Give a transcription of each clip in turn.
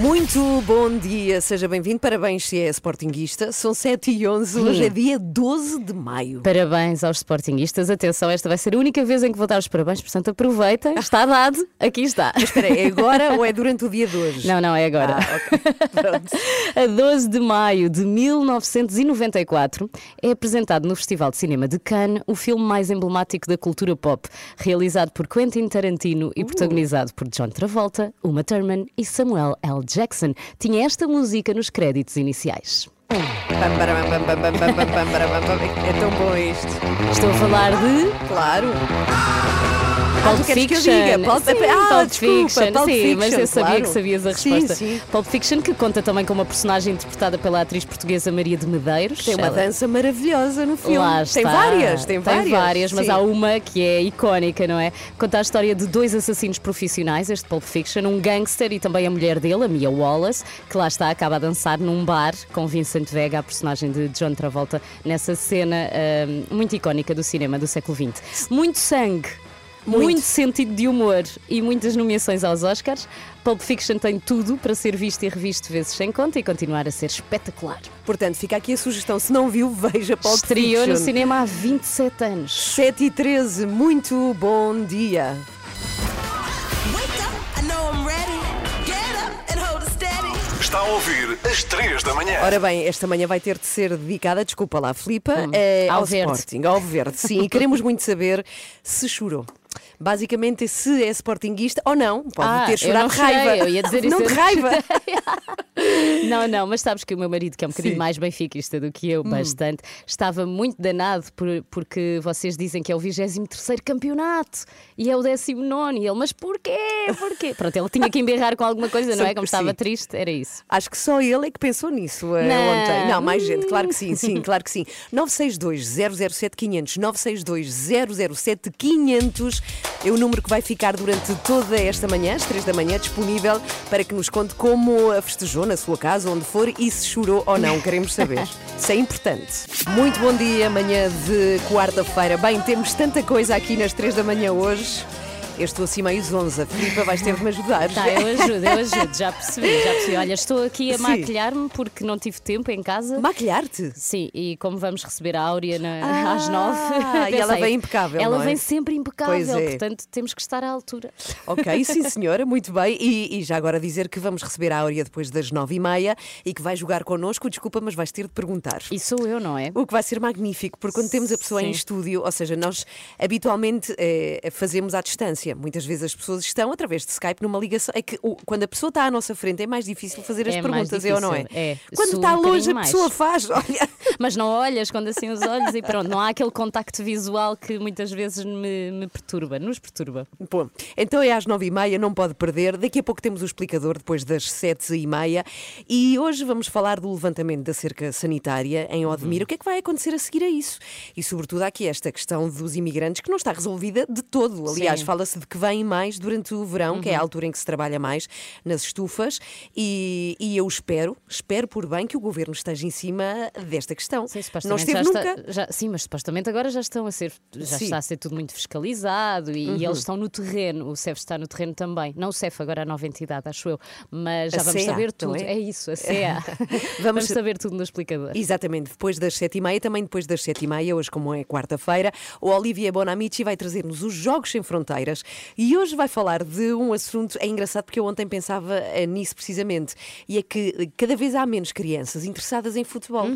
Muito bom dia, seja bem-vindo. Parabéns se é sportinguista. São 7 e 11 hoje é dia 12 de maio. Parabéns aos Sportingistas. Atenção, esta vai ser a única vez em que vou dar os parabéns, portanto aproveitem. Está dado, aqui está. Espera aí, é agora ou é durante o dia de hoje? Não, não, é agora. Ah, ok. Pronto. A 12 de maio de 1994 é apresentado no Festival de Cinema de Cannes o filme mais emblemático da cultura pop, realizado por Quentin Tarantino e protagonizado por John Travolta, Uma Thurman e Samuel L. Jackson. Tinha esta música nos créditos iniciais. É tão bom isto. Estou a falar de Claro. Pulp tu queres que eu Fiction. diga? Pulp- Sim, Ah, Pulp desculpa, Fiction. Pulp sim, mas Fiction, eu sabia claro. que sabias a Sim, resposta. sim. Pulp Fiction, que conta também com uma personagem interpretada pela atriz portuguesa Maria de Medeiros. Tem uma Ela- dança maravilhosa no filme. Lá Tem está. várias, tem várias. mas sim. há uma que é icónica, não é? Conta a história de dois assassinos profissionais, este Pulp Fiction, um gangster e também a mulher dele, a Mia Wallace, que lá está, acaba a dançar num bar com Vincent Vega, a personagem de John Travolta, nessa cena ahm, muito icónica do cinema do século XX. Muito sangue. Muito. Muito. sentido de humor e muitas nomeações aos Oscars. Pulp Fiction tem tudo para ser visto e revisto vezes sem conta e continuar a ser espetacular. Portanto, fica aqui a sugestão. Se não viu, veja Pulp Estreou no Fiction. cinema há 27 anos. 7 e 13, muito bom dia. Está a ouvir às 3 da manhã. Ora bem, esta manhã vai ter de ser dedicada, desculpa lá, Filipa, eh, Ao ao, verde. Sporting, ao verde, sim. E queremos muito saber se chorou. Basicamente, se é sportinguista ou não, pode Ah, ter chorado não raiva. eu ia dizer não isso. de raiva. Não, não, mas sabes que o meu marido, que é um bocadinho Sim. mais benfiquista do que Hum. eu, bastante, estava muito danado por- porque vocês dizem que é o 23 campeonato e é o 19 e ele, mas porquê? Porquê? Pronto, ele tinha que emberrar com alguma coisa, não é? Como estava Sim. triste, era isso. Acho que só ele é que pensou nisso eh, Não. ontem. Não, mais gente, claro que sim, sim, claro que sim. 962-007-500, 962-007-500 é o número que vai ficar durante toda esta manhã, às 3 da manhã, disponível para que nos conte como a festejou na sua casa, onde for e se chorou ou não. Queremos saber. Isso é importante. Muito bom dia, manhã de quarta-feira. Bem, temos tanta coisa aqui nas 3 da manhã hoje. Eu estou assim meio zonza. Filipa, vais ter de me ajudar. Tá, eu ajudo, eu ajudo, já percebi, já percebi. Olha, estou aqui a maquilhar-me porque não tive tempo em casa. Maquilhar-te? Sim, e como vamos receber a Áurea na- Ah, às nove. e ela vem impecável, Ela é? vem sempre impecável, Pois é. portanto temos que estar à altura. Ok, sim senhora, muito bem. E, e já agora dizer que vamos receber a Áurea depois das nove e meia e que vai jogar connosco. Desculpa, mas vais ter de perguntar. E sou eu, não é? O que vai ser magnífico, porque quando temos a pessoa em Sim. estúdio, ou seja, nós habitualmente eh, fazemos à distância. Muitas vezes as pessoas estão através de Skype numa ligação. É que quando a pessoa está à nossa frente é mais difícil fazer as É perguntas, é ou não é? é. Quando está um longe, a mais. pessoa faz. Olha. Mas não olhas, esconde assim os olhos e pronto, não há aquele contacto visual que muitas vezes me, me perturba, nos perturba. Bom, então é às nove e meia, não pode perder. Daqui a pouco temos o explicador, depois das sete e meia. E hoje vamos falar do levantamento da cerca sanitária em Odmira. O que é que vai acontecer a seguir a isso? E sobretudo há aqui esta questão dos imigrantes que não está resolvida de todo. Aliás, Sim. Fala-se de que vêm mais durante o verão, que é a altura em que se trabalha mais nas estufas. E, e eu espero, espero por bem que o governo esteja em cima desta questão. Sim, não esteve nunca. está, já- sim, mas supostamente agora já estão a ser, já Sim. está a ser tudo muito fiscalizado e, Uhum. e eles estão no terreno. O CEF está no terreno também. Não o CEF, agora a nova entidade, acho eu. Mas já A vamos saber tudo. é? É? isso, a CEA. Vamos- vamos saber tudo no explicador. Exatamente, depois das sete e meia, também depois das sete e meia, hoje como é quarta-feira, o Olivia Bonamici vai trazer-nos os Jogos Sem Fronteiras e hoje vai falar de um assunto, é engraçado porque eu ontem pensava eh, nisso precisamente, e é que eh, cada vez há menos crianças interessadas em futebol.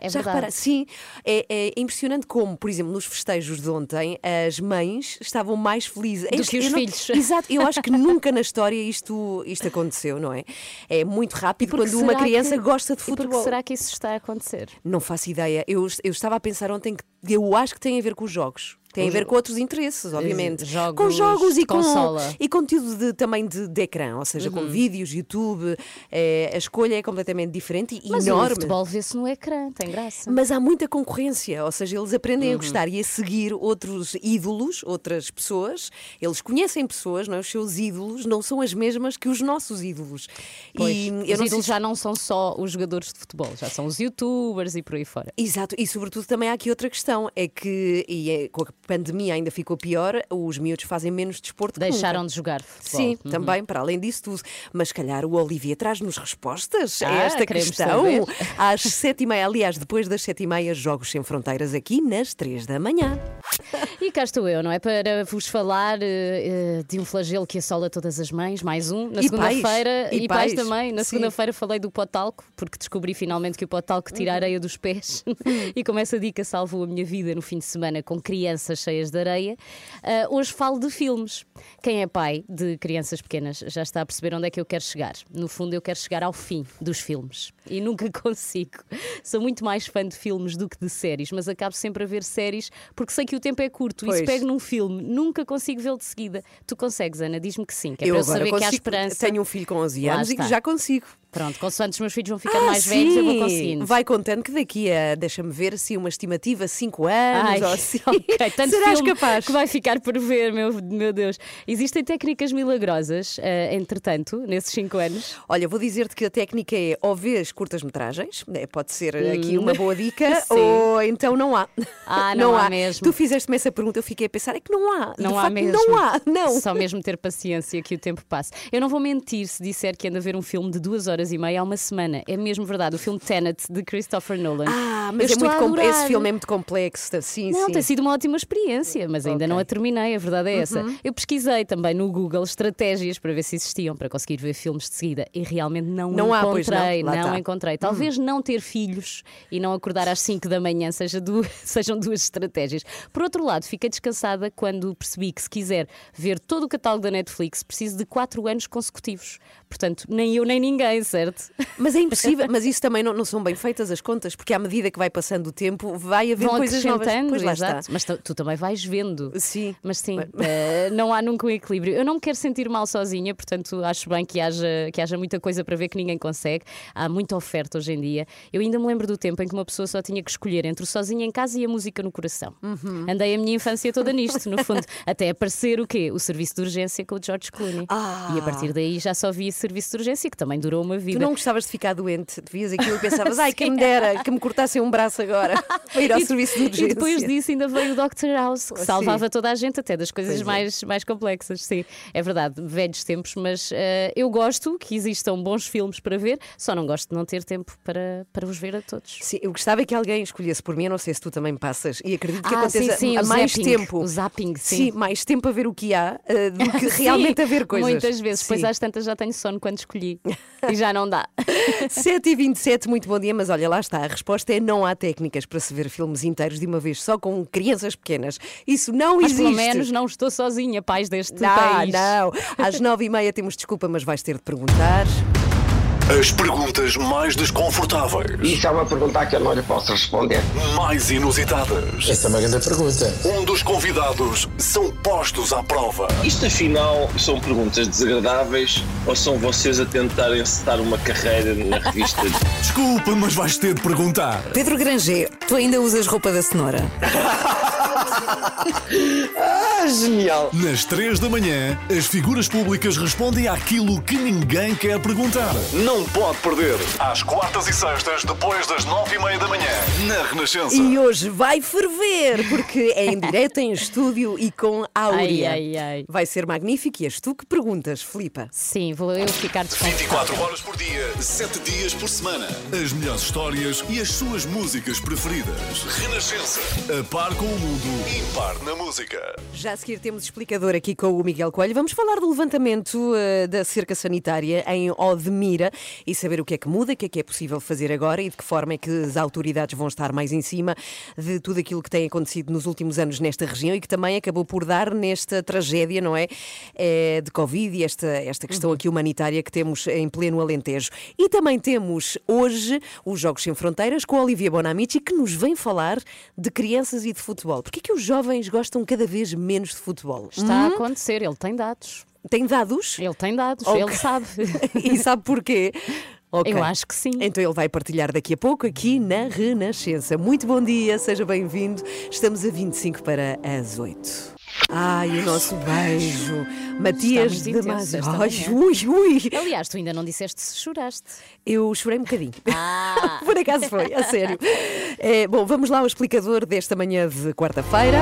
é Já verdade. repara- Sim, é, é impressionante como, por exemplo, nos festejos de ontem, as mães estavam mais felizes. Do Este- que os não- filhos. Exato, eu acho que nunca na história isto, isto aconteceu, não é? É muito rápido quando uma criança que- gosta de E porque futebol. será que isso está a acontecer? Não faço ideia. Eu, eu estava a pensar ontem que eu acho que tem a ver com os jogos. Tem a ver com outros interesses, obviamente. jogos com jogos e com consola. Uhum. e conteúdo de- também de, de ecrã, ou seja, com vídeos, YouTube. eh, a escolha é completamente diferente e Mas o enorme. futebol vê-se no ecrã, tem graça. Mas há muita concorrência, ou seja, eles aprendem Uhum. a gostar e a seguir outros ídolos, outras pessoas. Eles conhecem pessoas, não é? Os seus ídolos não são as mesmas que os nossos ídolos. Pois, e os ídolos se- já não são só os jogadores de futebol, já são os youtubers e por aí fora. Exato, e sobretudo também há aqui outra questão: é que, e é- com a pandemia ainda ficou pior, os miúdos fazem menos desporto Deixaram de jogar futebol. Sim, Uhum. também, para além disso tudo. Mas se calhar o Olivia traz-nos respostas a Ah, esta queremos questão. saber. Às sete e meia, aliás, depois das sete e meia, Jogos Sem Fronteiras aqui nas três da manhã. E cá estou eu, não é? Para vos falar eh, de um flagelo que assola todas as mães, mais um. Na segunda-feira, E e, pais. também. Na segunda-feira falei do potalco, porque descobri finalmente que o potalco Uhum. tira a areia dos pés. e como essa dica salvou a minha vida no fim de semana com crianças cheias de areia, ah, hoje falo de filmes. Quem é pai de crianças pequenas já está a perceber onde é que eu quero chegar. No fundo, eu quero chegar ao fim dos filmes. E nunca consigo. Sou muito mais fã de filmes do que de séries, mas acabo sempre a ver séries porque sei que o tempo é curto. E Pois. se pego num filme, nunca consigo vê-lo de seguida. Tu consegues, Ana? Diz-me que sim, que é eu para eu saber que há consigo, esperança. tenho um filho com 11 Lá anos e que já consigo. Pronto, consoante os meus filhos vão ficando Ah, mais velhos, eu vou sim. conseguindo. Vai contando que daqui a, deixa-me ver, assim, uma estimativa 5 anos Ai, ou assim. ok, tanto Serás capaz? que vai ficar por ver, meu, meu Deus. Existem técnicas milagrosas, eh, entretanto, nesses 5 anos. Olha, vou dizer-te que a técnica é ou vês curtas-metragens, né, pode ser aqui uma boa dica, Hum. Sim. ou então não há. Ah, não há mesmo. Tu fizeste-me essa pergunta, eu fiquei a pensar, é que não há. Não De há facto, mesmo. Não há, não. Só mesmo ter paciência que o tempo passe. Eu não vou mentir se disser que ando a ver um filme de duas horas e meia há uma semana. É mesmo verdade. O filme Tenet de Christopher Nolan. Ah, mas é muito com- esse filme é muito complexo, sim, Não, sim. tem sido uma ótima experiência, mas ainda Ok. não a terminei, a verdade é essa. Uhum. Eu pesquisei também no Google estratégias para ver se existiam para conseguir ver filmes de seguida e realmente não, Não há, pois não? encontrei. Lá está. Hum. encontrei. Talvez não ter filhos e não acordar às 5 da manhã seja sejam duas estratégias. Por outro lado, fiquei descansada quando percebi que se quiser ver todo o catálogo da Netflix, preciso de 4 anos consecutivos. Portanto, nem eu nem ninguém, certo? Mas é impossível, mas isso também não, não são bem feitas as contas, porque à medida que vai passando o tempo, vai haver Vão coisas novas. Pois lá exato. está. Mas tu, tu também vais vendo. Sim. Mas sim, eh, não há nunca um equilíbrio. Eu não me quero sentir mal sozinha, portanto acho bem que haja, que haja muita coisa para ver que ninguém consegue. Há muita oferta hoje em dia. Eu ainda me lembro do tempo em que uma pessoa só tinha que escolher entre o sozinho em casa e a música no coração. Uhum. Andei a minha infância toda nisto, no fundo, até aparecer o quê? O serviço de urgência com o George Clooney. Ah. E a partir daí já só vi esse serviço de urgência, que também durou uma Tu vida. não gostavas de ficar doente, te vias aquilo e pensavas, ai, que me dera, que me cortassem um braço agora para ir ao E- serviço de urgência. E depois disso ainda veio o Dr. House, que Sim. salvava toda a gente, até das coisas Pois é. mais, mais complexas. Sim, é verdade, velhos tempos, mas eh, eu gosto que existam bons filmes para ver, só não gosto de não ter tempo para, para os ver a todos. Sim, eu gostava que alguém escolhesse por mim, eu não sei se tu também passas, e acredito que Ah, aconteça sim, sim, o mais zapping, tempo. o zapping, sim. mais tempo a ver o que há eh, do que Sim, realmente a ver coisas. Muitas vezes, pois Sim. às tantas já tenho sono quando escolhi e já não dá. 7 e 27 muito bom dia, mas olha, lá está. A resposta é não há técnicas para se ver filmes inteiros de uma vez só com crianças pequenas. Isso não Mas existe. pelo menos não estou sozinha, pais deste Não, país. não. Às nove e meia temos desculpa, mas vais ter de perguntar. As perguntas mais desconfortáveis, Isso é uma pergunta que eu não lhe posso responder. mais inusitadas. Essa é uma grande pergunta. Onde os convidados são postos à prova. Isto afinal são perguntas desagradáveis ou são vocês a tentar encetar uma carreira na revista? Desculpa, mas vais ter de perguntar. Pedro Granger, tu ainda usas roupa da cenoura? Ah, genial! Nas 3 da manhã, as figuras públicas respondem àquilo que ninguém quer perguntar. Não pode perder. Às quartas e sextas, depois das nove e meia da manhã, na Renascença. E hoje vai ferver, porque é em direto, em estúdio e com Áurea. Ai, ai, ai. Vai ser magnífico e és tu que perguntas, Filipa. Sim, vou eu ficar desconfortável. 24 horas por dia, 7 dias por semana. As melhores histórias e as suas músicas preferidas. Renascença. A par com o mundo, impar na música. Já a seguir temos explicador aqui com o Miguel Coelho. Vamos falar do levantamento eh, da cerca sanitária em Odmira e saber o que é que muda, o que é que é possível fazer agora e de que forma é que as autoridades vão estar mais em cima de tudo aquilo que tem acontecido nos últimos anos nesta região e que também acabou por dar nesta tragédia, não é? Eh, de Covid e esta, esta questão aqui humanitária que temos em pleno Alentejo. E também temos hoje os Jogos Sem Fronteiras com a Olivia Bonamici que nos vem falar de crianças e de futebol. Porquê que eu os jovens gostam cada vez menos de futebol. Está a acontecer, ele tem dados. Tem dados? Ele tem dados, Ok. ele sabe. e sabe porquê? Ok. Eu acho que sim. Então ele vai partilhar daqui a pouco aqui na Renascença. Muito bom dia, seja bem-vindo. Estamos a 25 para as 8. Ai, o nosso beijo. Matias Ai, manhã. ui, ui. Aliás, tu ainda não disseste se choraste. Eu chorei um bocadinho. Ah. Por acaso foi, a sério. É, bom, vamos lá ao explicador desta manhã de quarta-feira.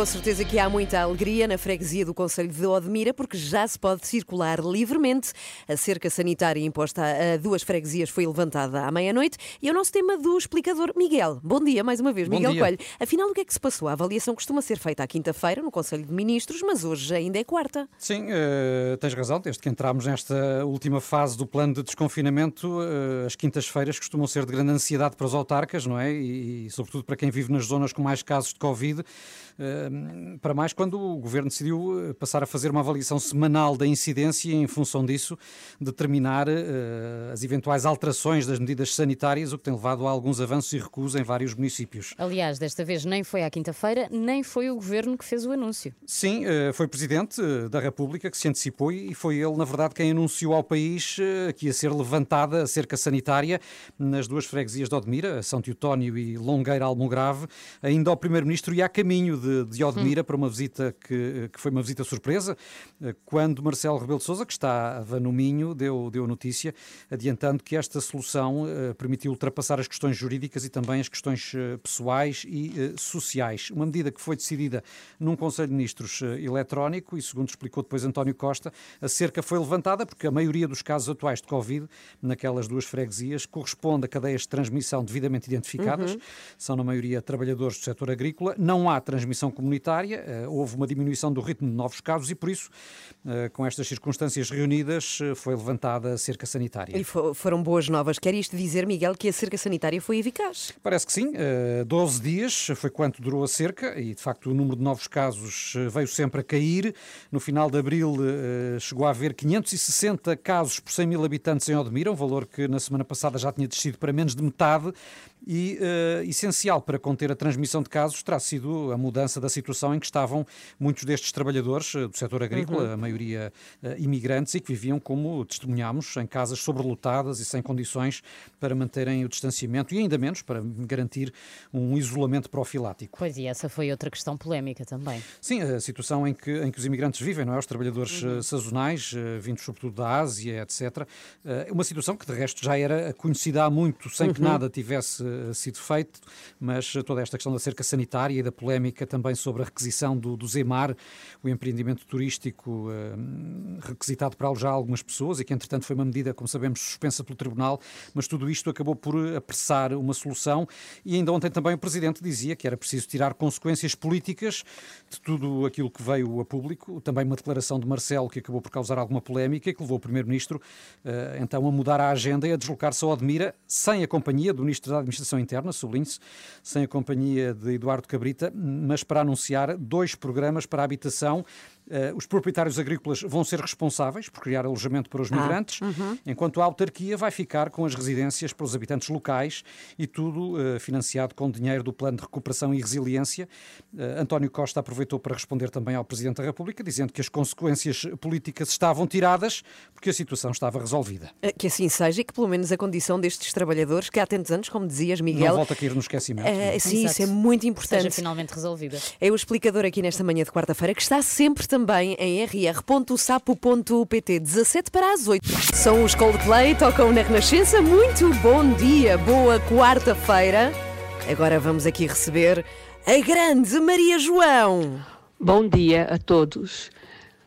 Com certeza que há muita alegria na freguesia do Conselho de Odmira, porque já se pode circular livremente. A cerca sanitária imposta a duas freguesias foi levantada à meia-noite. E é o nosso tema do explicador, Miguel. Bom dia mais uma vez, Bom Miguel dia. Coelho. Afinal, o que é que se passou? A avaliação costuma ser feita à quinta-feira no Conselho de Ministros, mas hoje ainda é quarta. Sim, eh, tens razão. Desde que entramos nesta última fase do plano de desconfinamento, eh, as quintas-feiras costumam ser de grande ansiedade para os autarcas, não é? E, e, sobretudo para quem vive nas zonas com mais casos de Covid. eh, para mais quando o Governo decidiu eh, passar a fazer uma avaliação semanal da incidência e, em função disso, determinar eh, as eventuais alterações das medidas sanitárias, o que tem levado a alguns avanços e recuos em vários municípios. Aliás, desta vez nem foi à quinta-feira, nem foi o governo que fez o anúncio. Sim, eh, foi Presidente eh, da República que se antecipou e foi ele, na verdade, quem anunciou ao país que ia ser levantada a cerca sanitária nas duas freguesias de Odmira, São Teotónio e Longueira Almograve. Ainda o Primeiro-Ministro ia a caminho de, de Odmira para uma visita que, que foi uma visita surpresa, eh, quando Marcelo Rebelo de Sousa, que estava no Minho, deu, deu notícia, adiantando que esta solução eh, permitiu ultrapassar as questões jurídicas e também as questões eh, pessoais e sociais. Uma medida que foi decidida num Conselho de Ministros eletrónico e, segundo explicou depois António Costa, a cerca foi levantada porque a maioria dos casos atuais de Covid naquelas duas freguesias corresponde a cadeias de transmissão devidamente identificadas. São, na maioria, trabalhadores do setor agrícola. Não há transmissão comunitária, eh, houve uma diminuição do ritmo de novos casos e, por isso, eh, com estas circunstâncias reunidas, eh, foi levantada a cerca sanitária. E fo- foram boas novas. Quer isto dizer, Miguel, que a cerca sanitária foi eficaz? Parece que sim. Eh, 12 dias foi quanto durou a cerca e, de facto, o número de novos casos veio sempre a cair. No final de abril chegou a haver 560 casos por 100 mil habitantes em Odmira, um valor que na semana passada já tinha descido para menos de metade. E essencial para conter a transmissão de casos terá sido a mudança da situação em que estavam muitos destes trabalhadores eh, do setor agrícola, a maioria eh, imigrantes, e que viviam, como testemunhámos, em casas sobrelotadas e sem condições para manterem o distanciamento e ainda menos para garantir um isolamento profilático. Pois e essa foi outra questão polémica também. Sim, a situação em que, em que os imigrantes vivem, não é? Os trabalhadores eh, sazonais, vindos sobretudo da Ásia, etc. Uma situação que, de resto, já era conhecida há muito, sem que nada tivesse sido feito, mas toda esta questão da cerca sanitária e da polémica também sobre a requisição do, do Zemar, o empreendimento turístico eh, requisitado para alojar algumas pessoas e que, entretanto, foi uma medida, como sabemos, suspensa pelo Tribunal, mas tudo isto acabou por apressar uma solução. E ainda ontem também o Presidente dizia que era preciso tirar consequências políticas de tudo aquilo que veio a público, também uma declaração de Marcelo que acabou por causar alguma polémica e que levou o Primeiro-Ministro eh, então a mudar a agenda e a deslocar-se a Odmira sem a companhia do Ministro da Administração Interna, sublinhe-se, sem a companhia de Eduardo Cabrita, mas para anunciar dois programas para a habitação. Eh, os proprietários agrícolas vão ser responsáveis por criar alojamento para os migrantes, enquanto a autarquia vai ficar com as residências para os habitantes locais e tudo eh, financiado com dinheiro do Plano de Recuperação e Resiliência. Eh, António Costa aproveitou para responder também ao Presidente da República, dizendo que as consequências políticas estavam tiradas porque a situação estava resolvida. Que assim seja e que pelo menos a condição destes trabalhadores, que há tantos anos, como dizias, Não Miguel, volta a cair no esquecimento. eh, sim, Exato. isso é muito Seja importante. finalmente resolvida. É o explicador aqui nesta manhã de quarta-feira, que está sempre também em rr.sapo.pt, 17 para as 8. São os Coldplay, tocam na Renascença. Muito bom dia, boa quarta-feira. Agora vamos aqui receber a grande Maria João. Bom dia a todos.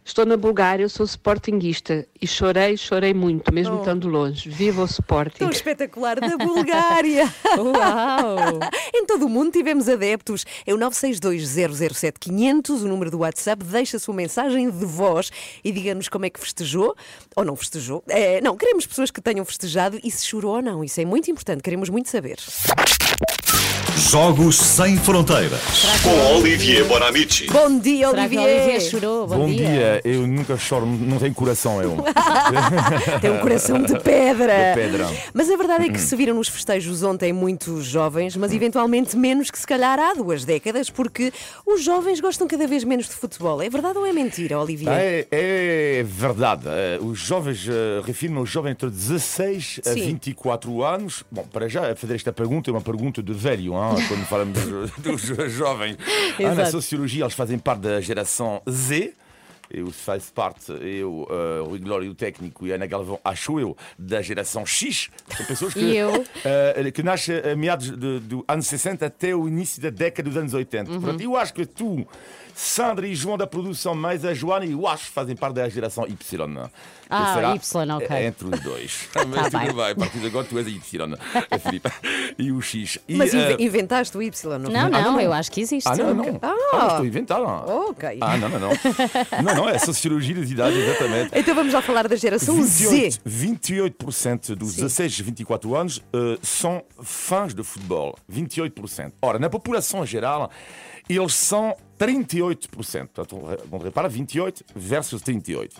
Estou na Bulgária, eu sou sportinguista e chorei, chorei muito, mesmo Oh. estando longe. Viva o Sporting! Tão espetacular da Bulgária. Uau! em todo o mundo tivemos adeptos. É o 962-007-500, o número do WhatsApp. Deixa a sua mensagem de voz e diga-nos como é que festejou ou não festejou. É, não, queremos pessoas que tenham festejado e se chorou ou não. Isso é muito importante, queremos muito saber. Jogos Sem Fronteiras. Com Olivier Bonamici. Bom dia, Será que a Olivier. Chorou? Bom, Bom dia, eu nunca choro, não tenho coração eu. Tem um coração de pedra. De pedra. Mas a verdade é que se viram nos festejos ontem muitos jovens, mas eventualmente menos que se calhar há duas décadas, porque os jovens gostam cada vez menos de futebol. É verdade ou é mentira, Olivier? É, é verdade. Eh, Os jovens, eh, refiro-me aos jovens entre 16 a Sim. 24 anos. Bom, para já, fazer esta pergunta é uma pergunta de velho, hein, quando falamos dos, dos jovens. Ah, na sociologia, eles fazem parte da geração Z. Eu faço parte, eu, eh, o Rui Glória, o técnico, e a Ana Galvão, acho eu, da geração X. São pessoas que, E eh, que nascem a meados de- do anos 60 até o início da década dos anos 80. Uhum. Portanto, eu acho que tu, Sandra e João da produção, mais a Joana, eu acho que fazem parte da geração Y. Ah, será Y, ok. é Entre os dois. Mas Tá tudo bem. bem, a partir de agora tu és a Y, a Filipe. E o X. E, Mas eh, inventaste o Y, não? Não, Ah, não, não, não. eu acho que existe. ah, não, não. Ah. Ah, estou a inventar. Ok. Ah, não, não, não. Não, não, é sociologia das idades, exatamente. Então vamos lá falar da geração Z. 28%, 28% dos 16 a 24 anos eh, são fãs de futebol. 28%. Ora, na população geral, eles são 38%. Portanto, repara, 28 versus 38.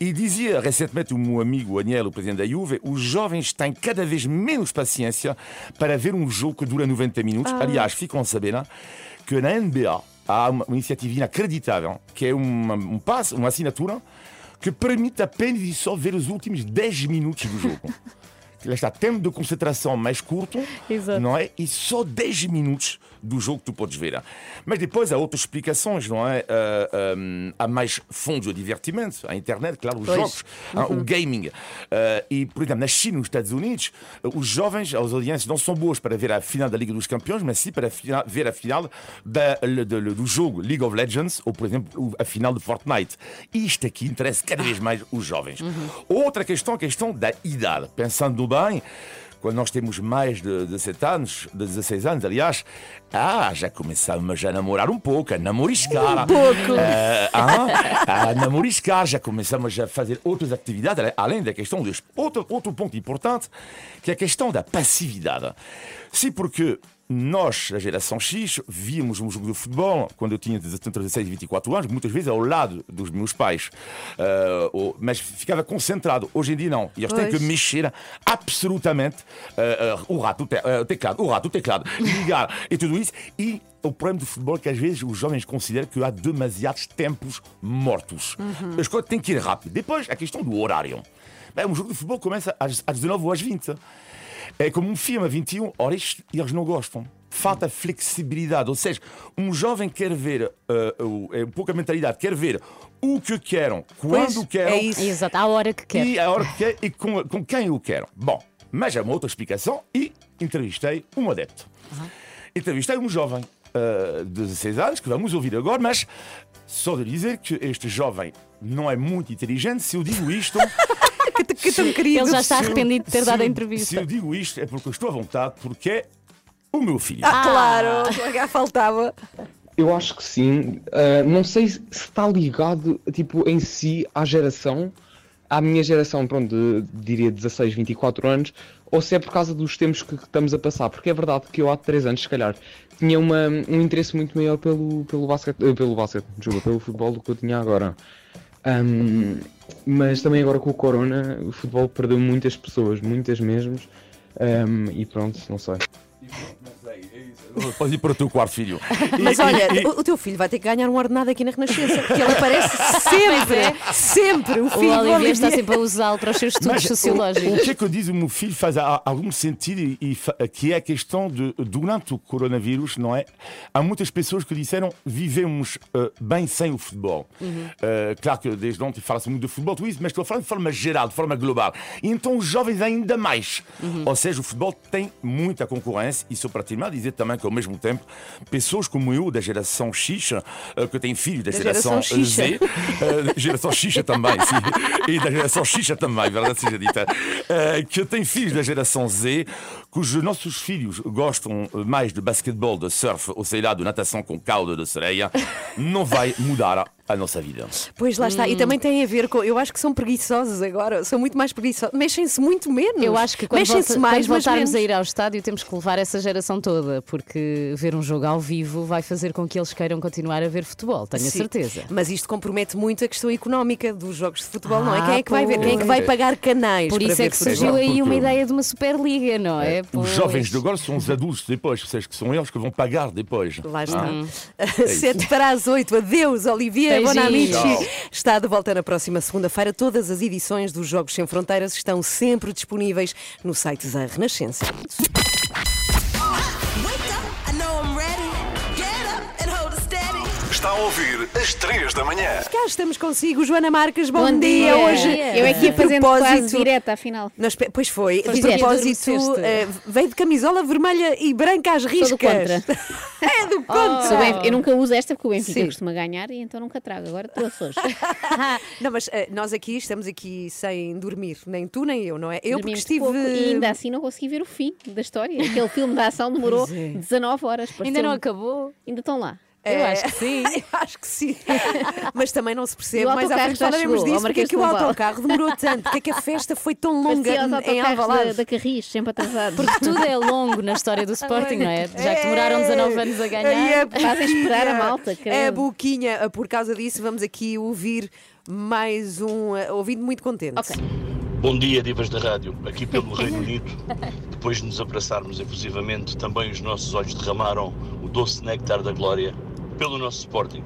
E dizia recentemente o meu amigo Aniel, o presidente da Juve, os jovens têm cada vez menos paciência para ver um jogo que dura 90 minutos. Aliás, ficam a saber que na NBA há uma, uma iniciativa inacreditável, que é uma, um passe, uma assinatura, que permite apenas e só ver os últimos 10 minutos do jogo. Lá está, tempo de concentração mais curto, Exato. não é? E só 10 minutos do jogo que tu podes ver. Mas depois há outras explicações, não é? Ah, hum, há mais fontes de divertimento, a internet, claro, os Pois. jogos, ah, o gaming. Ah, e, por exemplo, na China, nos Estados Unidos, os jovens, as audiências não são boas para ver a final da Liga dos Campeões, mas sim para fina- ver a final da- de- do jogo League of Legends, ou, por exemplo, a final de Fortnite. Isto aqui interessa cada vez mais os jovens. Outra questão, a questão da idade. Pensando bem, quando nós temos mais de 17 anos, de 16 anos, aliás, ah, já começamos a namorar um pouco, a namoriscar. Um pouco. a namoriscar, já começamos a fazer outras atividades, além da questão dos. Outro, outro ponto importante, que é a questão da passividade. Sim, porque nós, a geração X, víamos um jogo de futebol quando eu tinha entre 16 e 24 anos, muitas vezes ao lado dos meus pais. Ou- mas ficava concentrado. Hoje em dia, não. E eles têm que mexer absolutamente ah, ah, o rato, o, te- o teclado, o rato, o teclado, ligar e tudo isso. E o problema do futebol é que às vezes os jovens consideram que há demasiados tempos mortos. As coisas têm que ir rápido. Depois, a questão do horário. Bem, um jogo de futebol começa às, às 19 ou às 20. É como um filme a 21 horas e eles não gostam. Falta flexibilidade, ou seja, um jovem quer ver, ah, o- é um pouco a mentalidade, quer ver o que querem, quando Pois, querem é isso. Exato, à hora que quer. e a hora que quer e com, com quem eu quero. Bom, mas há uma outra explicação e entrevistei um adepto. Entrevistei um jovem ah, de 16 anos, que vamos ouvir agora, mas só de dizer que este jovem não é muito inteligente, se eu digo isto. Que, que tão querido. Ele já está se eu- arrependido de ter dado a entrevista. Se eu digo isto é porque eu estou à vontade, porque é o meu filho. Ah, claro, já faltava. Eu acho que sim. Ah, não sei se está ligado, tipo, em si à geração, à minha geração, pronto, de, diria 16, 24 anos, ou se é por causa dos tempos que, estamos a passar. Porque é verdade que eu há 3 anos, se calhar, tinha uma, um interesse muito maior pelo, pelo basquete, eh, pelo basquete, pelo futebol do que eu tinha agora. Ahm, mas também agora com o Corona, o futebol perdeu muitas pessoas, muitas mesmo. Ahm, e pronto, não sei. Pode ir para o teu quarto, filho. Mas e- olha, e- o, o teu filho vai ter que ganhar um ordenado aqui na Renascença, porque ele aparece sempre, sempre. O O filho do Olivier está sempre a usá-lo para os seus estudos Mas o- sociológicos. O, que é que eu diz o meu filho faz algum sentido e, e que é a questão de durante o coronavírus, não é? Há muitas pessoas que disseram vivemos eh, bem sem o futebol. Eh, claro que desde ontem fala-se muito de futebol, tudo isso, mas estou a falar de forma geral, de forma global. E então os jovens ainda mais. Ou seja, o futebol tem muita concorrência e só para terminar dizer também que ao mesmo tempo pessoas como eu da geração X, eh, que têm filhos da, Da geração, geração Xixa. Z, eh, geração Xixa também, sim. E da geração Xixa também, verdade seja dita. Eh, que tem filhos da geração Z, cujos nossos filhos gostam mais de basquetebol, de surf, ou sei lá, de natação com cauda de sereia, não vai mudar a nossa vida. Pois lá está. E também tem a ver com. Eu acho que são preguiçosos agora. São muito mais preguiçosos. Mexem-se muito menos. Eu acho que quando, Mexem-se volta- mais, quando voltarmos menos. a ir ao estádio temos que levar essa geração toda, porque ver um jogo ao vivo vai fazer com que eles queiram continuar a ver futebol, tenho a Sim. certeza. Mas isto compromete muito a questão económica dos jogos de futebol, não é? Ah, Quem é que vai ver? Quem é que vai pagar canais? Por para isso é que futebol? surgiu aí uma ideia de uma Superliga, não é? Os jovens de agora são os adultos depois, vocês que são eles que vão pagar depois. Lá está. Ah. Sete para as oito. Adeus, Olivier Beijinhos. Bonamici. Está de volta na próxima segunda-feira. Todas as edições dos Jogos Sem Fronteiras estão sempre disponíveis no site da Renascença. Está a ouvir às 3 da manhã. Cá estamos consigo, Joana Marques. Bom, Bom dia. dia. Hoje, Eu aqui de fazendo propósito- quase direta, afinal. Nós pois foi, de direto. propósito, eh, veio de camisola vermelha e branca às Sou do riscas. contra. é do contra. Sou bem- eu nunca uso esta porque o Benfica Sim. costuma ganhar e então nunca trago. Agora trouxe hoje. Não, mas eh, nós aqui estamos aqui sem dormir, nem tu nem eu, não é? Eu porque estive. pouco e ainda assim não consegui ver o fim da história. Aquele filme da ação demorou é. 19 horas. Ainda não acabou? Ainda estão lá. Eu É, acho que sim. acho que sim. Mas também não se percebe. O Mais à frente já falaremos disso. Porque é Marquês que o autocarro demorou tanto? Porque é que a festa foi tão longa em autocarros da, Alvalade? da Carris, sempre atrasados. Porque tudo é longo na história do Sporting, não é? Já que demoraram 19 anos a ganhar. é Fazem esperar a boquinha. malta, É credo. boquinha. Por causa disso, vamos aqui ouvir mais um. eh, Ouvindo muito contente. Ok. Bom dia, divas da rádio. Aqui pelo Reino Unido, depois de nos abraçarmos efusivamente, também os nossos olhos derramaram o doce néctar da glória pelo nosso Sporting.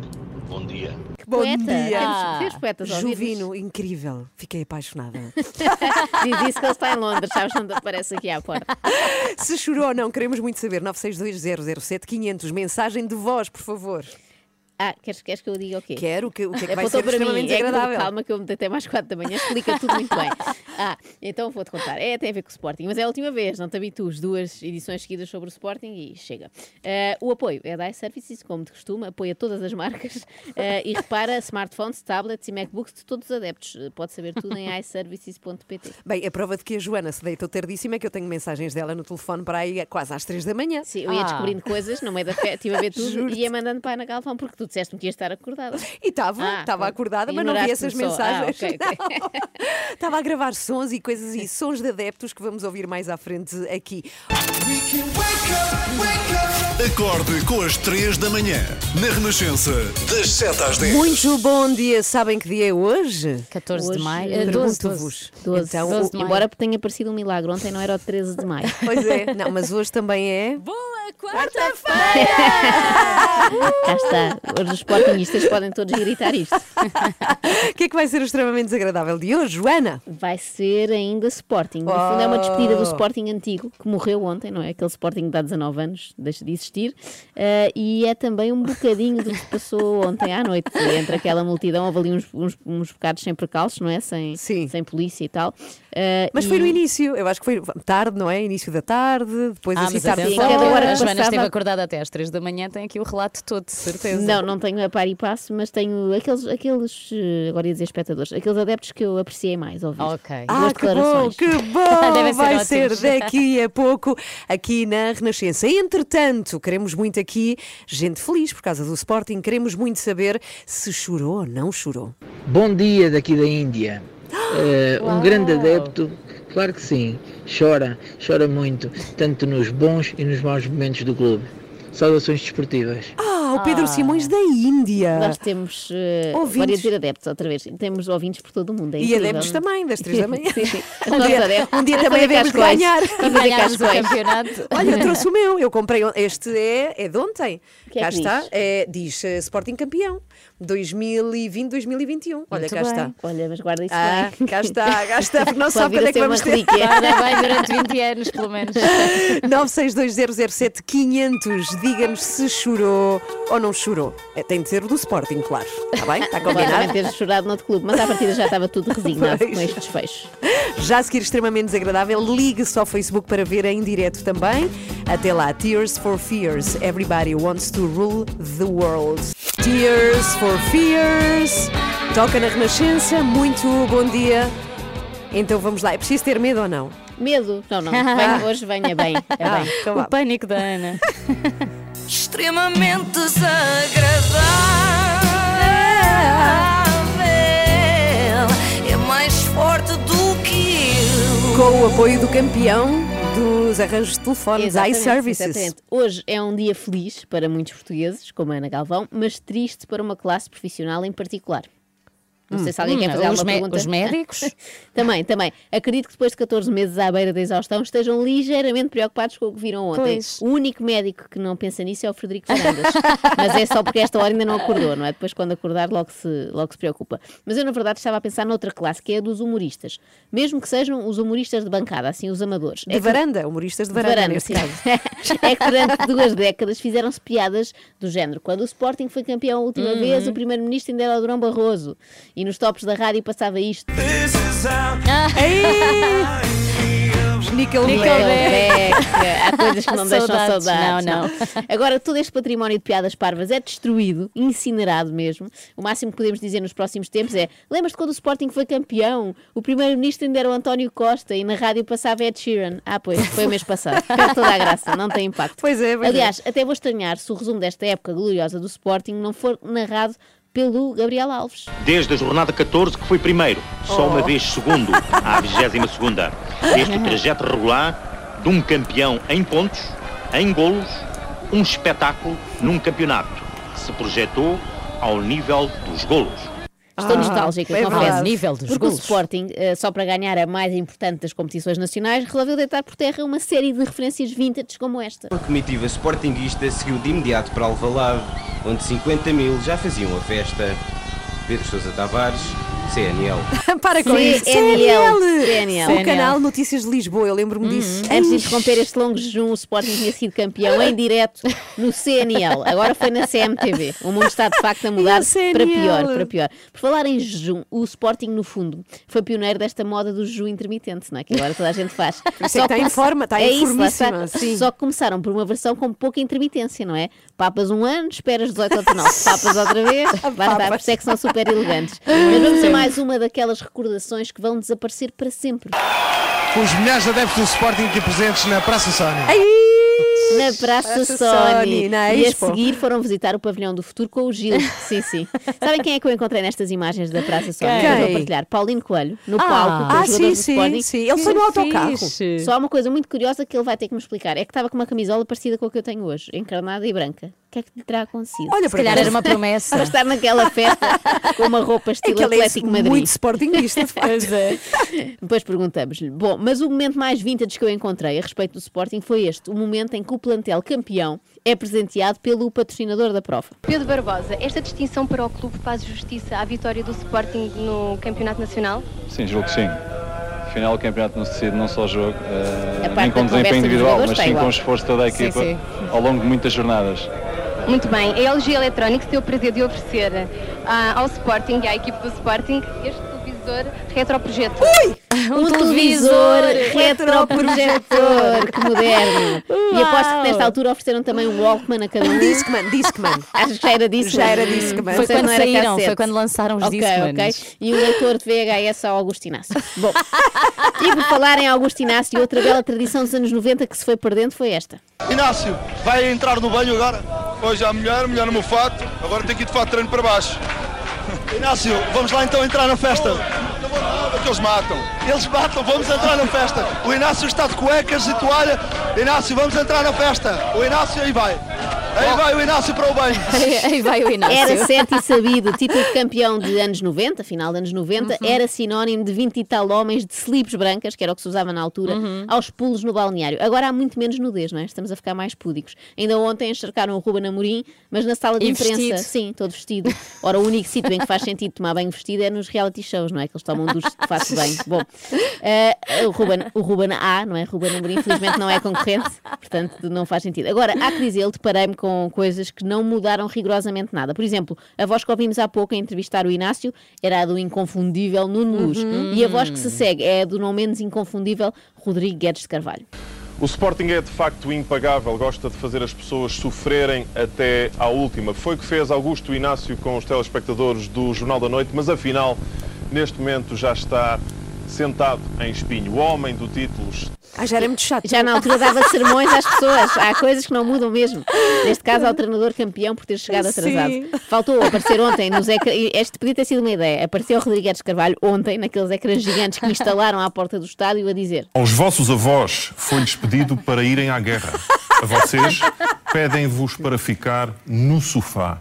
Bom dia. Bom Poeta. dia. Temos, temos poetas. Juvino, incrível. Fiquei apaixonada. Diz isso que ele está em Londres, sabes quando aparece aqui à porta. Se chorou ou não, queremos muito saber. 962-007-500. Mensagem de voz, por favor. Ah, queres, queres que eu diga o quê? Quero o que, o que é que vai Apontou ser para mim. É que, calma que eu me deitei mais quatro da manhã, explica tudo muito bem. Ah, então vou-te contar. É, tem a ver com o Sporting, mas é a última vez, não te habitues. Duas edições seguidas sobre o Sporting e chega. Ah, o apoio é da iServices, como de costume, apoia todas as marcas ah, e repara smartphones, tablets e MacBooks de todos os adeptos. Pode saber tudo em iServices.pt. Bem, a prova de que a Joana se deitou tardíssima é que eu tenho mensagens dela no telefone para aí quase às três da manhã. Sim, eu ia Ah. descobrindo coisas no meio da festa, estive a ver tudo e ia mandando para a Ana Galvão, porque tu disseste-me que ias estar acordada. E estava, Ah, estava pronto. acordada, mas não vi essas. Ah, mensagens. ok, ok. Não. Estava a gravar sons e coisas e sons de adeptos que vamos ouvir mais à frente aqui. Acorde com as 3 da manhã. Na Renascença, das 7 às 10. Muito bom dia. Sabem que dia é hoje? 14 de Hoje, maio. eh, 12, 12. Pergunto-vos. 12, Então, 12 o- embora tenha parecido um milagre, ontem não era o 13 de maio. Pois é, não, mas hoje também é. Boa quarta-feira! Cá está, os sportingistas podem todos gritar isto. O que é que vai ser o extremamente desagradável de hoje, Joana? Vai ser ainda Sporting. No fundo é uma despedida do Oh. Sporting antigo, que morreu ontem, não é? Aquele Sporting de há 19 anos, deixa de existir. Eh, e é também um bocadinho do que se passou ontem à noite. Entre aquela multidão, houve ali uns, uns, uns bocados sem percalços, não é? Sem, sem polícia e tal. Eh, Mas e- foi no início, eu acho que foi tarde, não é? Início da tarde, depois Ah, assim tarde atenção, fora. hora que a Joana passava- esteve acordada até às 3 da manhã, tem aqui o relato todo, de certeza. Não, não tenho a par e passo, mas tenho aqueles, aqueles eh, agora ia dizer espectadores, aqueles adeptos que eu apreciei mais ouvir. Ok. Ah, Duas que bom, que bom! Devem Vai ótimos. ser daqui a pouco aqui na Renascença. Entretanto, queremos muito aqui gente feliz por causa do Sporting. Queremos muito saber se chorou ou não chorou. Bom dia daqui da Índia. Eh, um grande adepto, claro que sim, chora, chora muito, tanto nos bons e nos maus momentos do clube. Saudações desportivas. Ah, o Pedro Simões da Índia. Nós temos, uh, Ouvintes. agora ia dizer adeptos outra vez, temos ouvintes por todo o mundo. É E incrível. adeptos também, das três da manhã. sim, sim. Um Nossos dia- adeptos. um dia Vamos também fazer havemos de cascóis. ganhar. Vamos fazer Ganhámos o cascóis. campeonato. Olha, eu trouxe o meu. Eu comprei. on- Este é, é de ontem. Que é cá que está. diz? É, diz eh, Sporting campeão 2020-2021. Olha, cá bem. está. Olha, mas guarda isso Ah, bem. cá está, cá está, porque não sabe quando é que vamos ter. bem, durante 20 anos, pelo menos. 962007500, diga-nos se chorou ou não chorou. É, tem de ser o do Sporting, claro. Está bem? Está combinado? ter chorado noutro clube, mas à partida já estava tudo resignado Pois. com este desfecho. Já a seguir, extremamente desagradável, ligue-se ao Facebook para ver em direto também. Até lá, Tears for Fears. Everybody wants to to Rule the World. Tears for Fears. Toca na Renascença. Muito bom dia. Então vamos lá. É preciso ter medo ou não? Medo? Não, não. Venha hoje, venha bem. É ah, bem. Então o pânico da Ana. Extremamente desagradável. É mais forte do que eu. Com o apoio do campeão dos arranjos de telefones, iServices. exatamente. Hoje é um dia feliz para muitos portugueses, como a Ana Galvão, mas triste para uma classe profissional em particular. Não sei se alguém Hum, quer fazer alguma pergunta. os médicos? também, também. Acredito que depois de 14 meses à beira da exaustão estejam ligeiramente preocupados com o que viram ontem. Pois. O único médico que não pensa nisso é o Frederico Fernandes. Mas é só porque esta hora ainda não acordou, não é? Depois quando acordar logo se, logo se preocupa. Mas eu na verdade estava a pensar noutra classe, que é a dos humoristas. Mesmo que sejam os humoristas de bancada, assim, os amadores. De É que- varanda, humoristas de varanda, neste sim. caso. é que durante duas décadas fizeram-se piadas do género. Quando o Sporting foi campeão a última Uhum. vez, o primeiro-ministro ainda era o Durão Barroso. E nos tops da rádio passava isto. Nickelback. Nickelback. Há coisas que não deixam Saudades. saudades. Não, não. Agora, todo este património de piadas parvas é destruído, incinerado mesmo. O máximo que podemos dizer nos próximos tempos é: lembras-te quando o Sporting foi campeão? O primeiro-ministro ainda era o António Costa e na rádio passava Ed Sheeran. Ah, pois, foi o mês passado. Perde toda a graça, não tem impacto. Pois é, pois é. Aliás, até vou estranhar se o resumo desta época gloriosa do Sporting não for narrado pelo Gabriel Alves. Desde a jornada 14, que foi primeiro, só uma vez segundo, à 22 segunda. Este trajeto regular de um campeão em pontos, em golos, um espetáculo num campeonato que se projetou ao nível dos golos. Estou Ah, nostálgica, é confesso. verdade. nível dos Porque golos. o Sporting, eh, só para ganhar a mais importante das competições nacionais, resolveu deitar por terra uma série de referências vintage como esta. A comitiva sportinguista seguiu de imediato para Alvalade, onde 50 mil já faziam a festa. Pedro Sousa Tavares, CNL. Para com isso. CNL. O CNL. canal Notícias de Lisboa, eu lembro-me disso. Antes de interromper este longo jejum, o Sporting tinha sido campeão em direto no CNL. Agora foi na CMTV. O mundo está de facto a mudar o para pior, para pior. Por falar em jejum, o Sporting, no fundo, foi pioneiro desta moda do jejum intermitente, não é? Que agora toda a gente faz. isso é que está em forma, está é em isso, está. Só que começaram por uma versão com pouca intermitência, não é? Papas um ano, esperas 18 ou 19. Papas outra vez, lá está, por isso é que são super elegantes. Mas vamos a mais uma daquelas recordações que vão desaparecer para sempre. Com os milhares de adeptos do Sporting aqui presentes na Praça Sónia. Na Praça, Praça Sony. Sony, na e a seguir foram visitar o Pavilhão do Futuro com o Gil. Sim, sim. Sabem quem é que eu encontrei nestas imagens da Praça Sony? Quem? Eu vou partilhar. Paulinho Coelho, no Ah, palco ah, sim, sim, sim. Ele foi no autocarro. Só há uma coisa muito curiosa que ele vai ter que me explicar. É que estava com uma camisola parecida com a que eu tenho hoje, encarnada e branca. O que é que lhe terá acontecido? Olha, Se calhar era uma promessa. Para estar naquela festa com uma roupa É estilo é Atlético Madrid. muito facto. Pois é. Depois perguntamos-lhe. Bom, mas o momento mais vintage que eu encontrei a respeito do Sporting foi este: o momento em que o plantel campeão é presenteado pelo patrocinador da prova. Pedro Barbosa, esta distinção para o clube faz justiça à vitória do Sporting no Campeonato Nacional? Sim, julgo que sim. Afinal, o campeonato não se decide num só jogo, parte nem com desempenho individual, mas sim igual. com o esforço de toda a Sim, equipa sim. ao longo de muitas jornadas. Muito bem, a LG Electronics tem o prazer de oferecer ah, ao Sporting e à equipe do Sporting este televisor retroprojetor. Ui! Um, televisor retroprojetor, que moderno. E aposto que nesta altura ofereceram também um Walkman a cada um. Um Discman, Discman. Acho que já era Discman. Já era Discman. Foi quando saíram, cassete. foi quando lançaram os Ok, Discmans. ok. E um leitor de VHS ao Augusto Inácio. Bom, e por falar em Augusto Inácio, outra bela tradição dos anos 90 que se foi perdendo foi esta. Inácio, vai entrar no banho agora? Hoje há mulher, mulher no meu fato, agora tenho que ir de fato treino para baixo. Inácio, vamos lá então entrar na festa. Não vou nada, que eles matam. Eles matam, vamos entrar na festa. O Inácio está de cuecas e toalha. Inácio, vamos entrar na festa. O Inácio aí vai. Aí vai o Inácio para o banho. Aí vai o Inácio. Era certo e sabido, título de campeão de anos 90, final de anos 90, era sinónimo de 20 e tal homens de slips brancas, que era o que se usava na altura, aos pulos no balneário. Agora há muito menos nudez, não é? Estamos a ficar mais púdicos. Ainda ontem encharcaram o Ruben Amorim, mas na sala de E imprensa, vestido. sim, todo vestido. Ora, o único sítio em que faz sentido tomar banho vestido é nos reality shows, não é? Que eles tomam fato de banho. Bom, eh, o, Ruben, o Ruben A, não é? Ruben Amorim, infelizmente não é concorrente, portanto não faz sentido. Agora, há que dizer, deparei-me com coisas que não mudaram rigorosamente nada. Por exemplo, a voz que ouvimos há pouco a entrevistar o Inácio era a do inconfundível Nuno Luz. E a voz que se segue é a do não menos inconfundível Rodrigo Guedes de Carvalho. O Sporting é de facto impagável, gosta de fazer as pessoas sofrerem até à última. Foi o que fez Augusto Inácio com os telespectadores do Jornal da Noite, mas afinal, neste momento já está sentado em espinho. O homem do título Ah, já era muito chato. Já na altura dava sermões às pessoas. Há coisas que não mudam mesmo. Neste caso, ao treinador campeão por ter chegado atrasado. Sim. Faltou aparecer ontem nos ecrãs. Este podia ter sido uma ideia. Apareceu o Rodrigues Carvalho ontem, naqueles ecrãs gigantes que instalaram à porta do estádio, a dizer: Aos vossos avós foi-lhes pedido para irem à guerra. A vocês pedem-vos para ficar no sofá.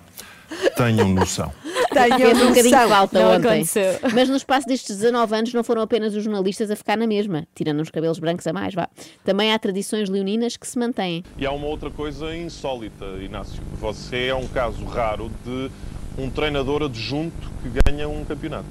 Tenham noção. Tenho Fez um bocadinho de falta Não ontem. aconteceu. Mas no espaço destes 19 anos não foram apenas os jornalistas a ficar na mesma, tirando uns cabelos brancos a mais, vá. Também há tradições leoninas que se mantêm. E há uma outra coisa insólita, Inácio. Você é um caso raro de um treinador adjunto que ganha um campeonato.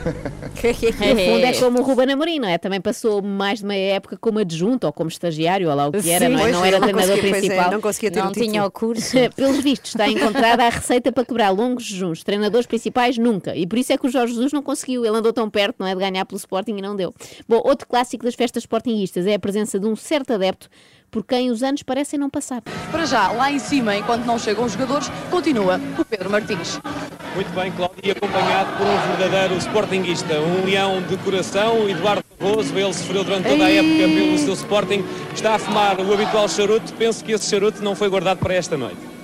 No fundo é como o Ruben Amorim, não é? Também passou mais de meia época como adjunto ou como estagiário, ou lá o que era, Sim, não, é? não era não treinador é, principal. não conseguia ter Não o tinha o curso. Pelos vistos, está encontrada a receita para quebrar longos jejuns. Treinadores principais, nunca. E por isso é que o Jorge Jesus não conseguiu. Ele andou tão perto, não é? De ganhar pelo Sporting e não deu. Bom, outro clássico das festas sportinguistas é a presença de um certo adepto por quem os anos parecem não passar. Para já, lá em cima, enquanto não chegam os jogadores, continua o Pedro Martins. Muito bem, Cláudio, e acompanhado por um verdadeiro sportinguista, um leão de coração, Eduardo Barroso, ele sofreu durante toda a época pelo seu Sporting, está a fumar o habitual charuto, penso que esse charuto não foi guardado para esta noite.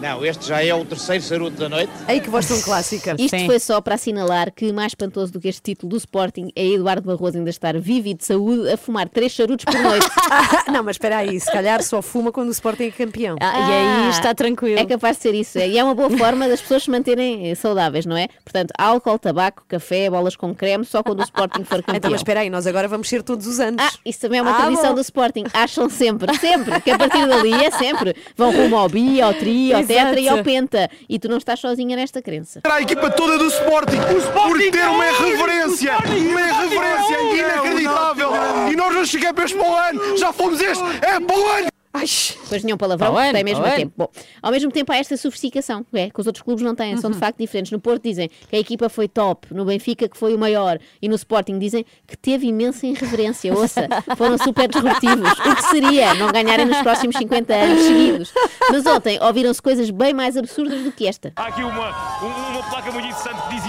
Não, este já é o terceiro charuto da noite. Ei, que voz tão clássica. Isto foi só para assinalar que mais espantoso do que este título do Sporting é Eduardo Barroso ainda estar vivo e de saúde a fumar três charutos por noite. Ah, não, mas espera aí, se calhar só fuma quando o Sporting é campeão. Ah, e aí está tranquilo. É capaz de ser isso. E é uma boa forma das pessoas se manterem eh, saudáveis, não é? Portanto, álcool, tabaco, café, bolas com creme, só quando o Sporting for campeão. Então, mas espera aí, nós agora vamos ser todos os anos. Ah, isso também é uma Ah, tradição bom. do Sporting. Acham sempre, sempre, que a partir dali é sempre. Vão rumo ao bi, ao tri, ao tetra e ao penta. E tu não estás sozinha nesta crença. Para a equipa toda do Sporting, por ter uma irreverência, uma irreverência inacreditável. E nós não chegamos para o ano, já fomos este, é para o ano. Pois nenhum palavrão, Tá bem, tem mesmo tá a bem. tempo. Bom, ao mesmo tempo há esta sofisticação, é, que os outros clubes não têm, Uhum. são de facto diferentes. No Porto dizem que a equipa foi top, no Benfica que foi o maior e no Sporting dizem que teve imensa irreverência, ouça, foram super disruptivos. O que seria não ganharem nos próximos 50 anos seguidos? Mas ontem ouviram-se coisas bem mais absurdas do que esta. Há aqui uma, um- uma placa muito interessante que diz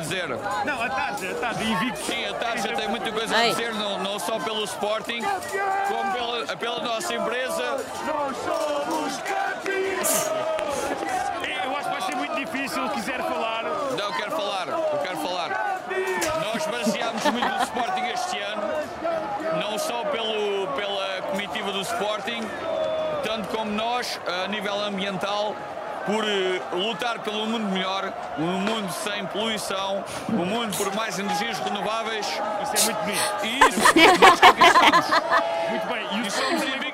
dizer. Não, a tarde, a tarde, invicto. Sim, a Tarja tem muita coisa a dizer, não, não só pelo Sporting, como pela, pela nossa empresa. Nós somos campeões! Eu acho que vai ser muito difícil, quiser falar. Não, quero falar, eu quero falar. Nós baseámos muito no Sporting este ano, não só pelo, pela comitiva do Sporting, tanto como nós, a nível ambiental, por eh, lutar pelo mundo melhor, um mundo sem poluição, um mundo por mais energias renováveis. Isso é muito bonito. E isso nós conquistamos. Muito bem, e os somos invictos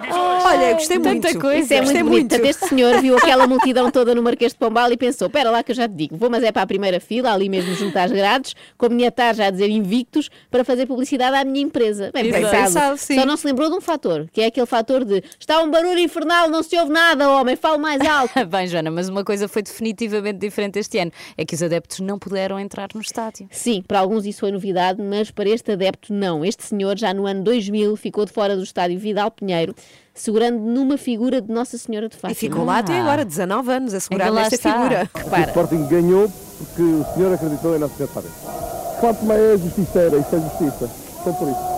Olha, gostei Tanta muito. coisa. Isso é Gostei muito bonito. Portanto, Este senhor viu aquela multidão toda no Marquês de Pombal e pensou: Espera lá que eu já te digo, vou, mas é para a primeira fila, ali mesmo junto às grades, com a minha tarja a dizer invictos, para fazer publicidade à minha empresa. Bem pensado. pensado, sim. Só não se lembrou de um fator, que é aquele fator de está um barulho infernal, não se ouve nada, homem, fale mais alto. Bem, Joana, mas uma coisa foi definitivamente diferente este ano: é que os adeptos não puderam entrar no estádio. Sim, para alguns isso foi novidade, mas para este adepto não. Este senhor, já no ano 2000, ficou de fora do estádio Vidal Pinheiro, segurando numa figura de Nossa Senhora de Fátima. E ficou lá até agora, 19 anos, a segurar nesta está. figura. Repara. Sporting ganhou porque o senhor acreditou em Nossa Senhora de Fátima. Fátima é justiceira, isto é justiça. Só por isso.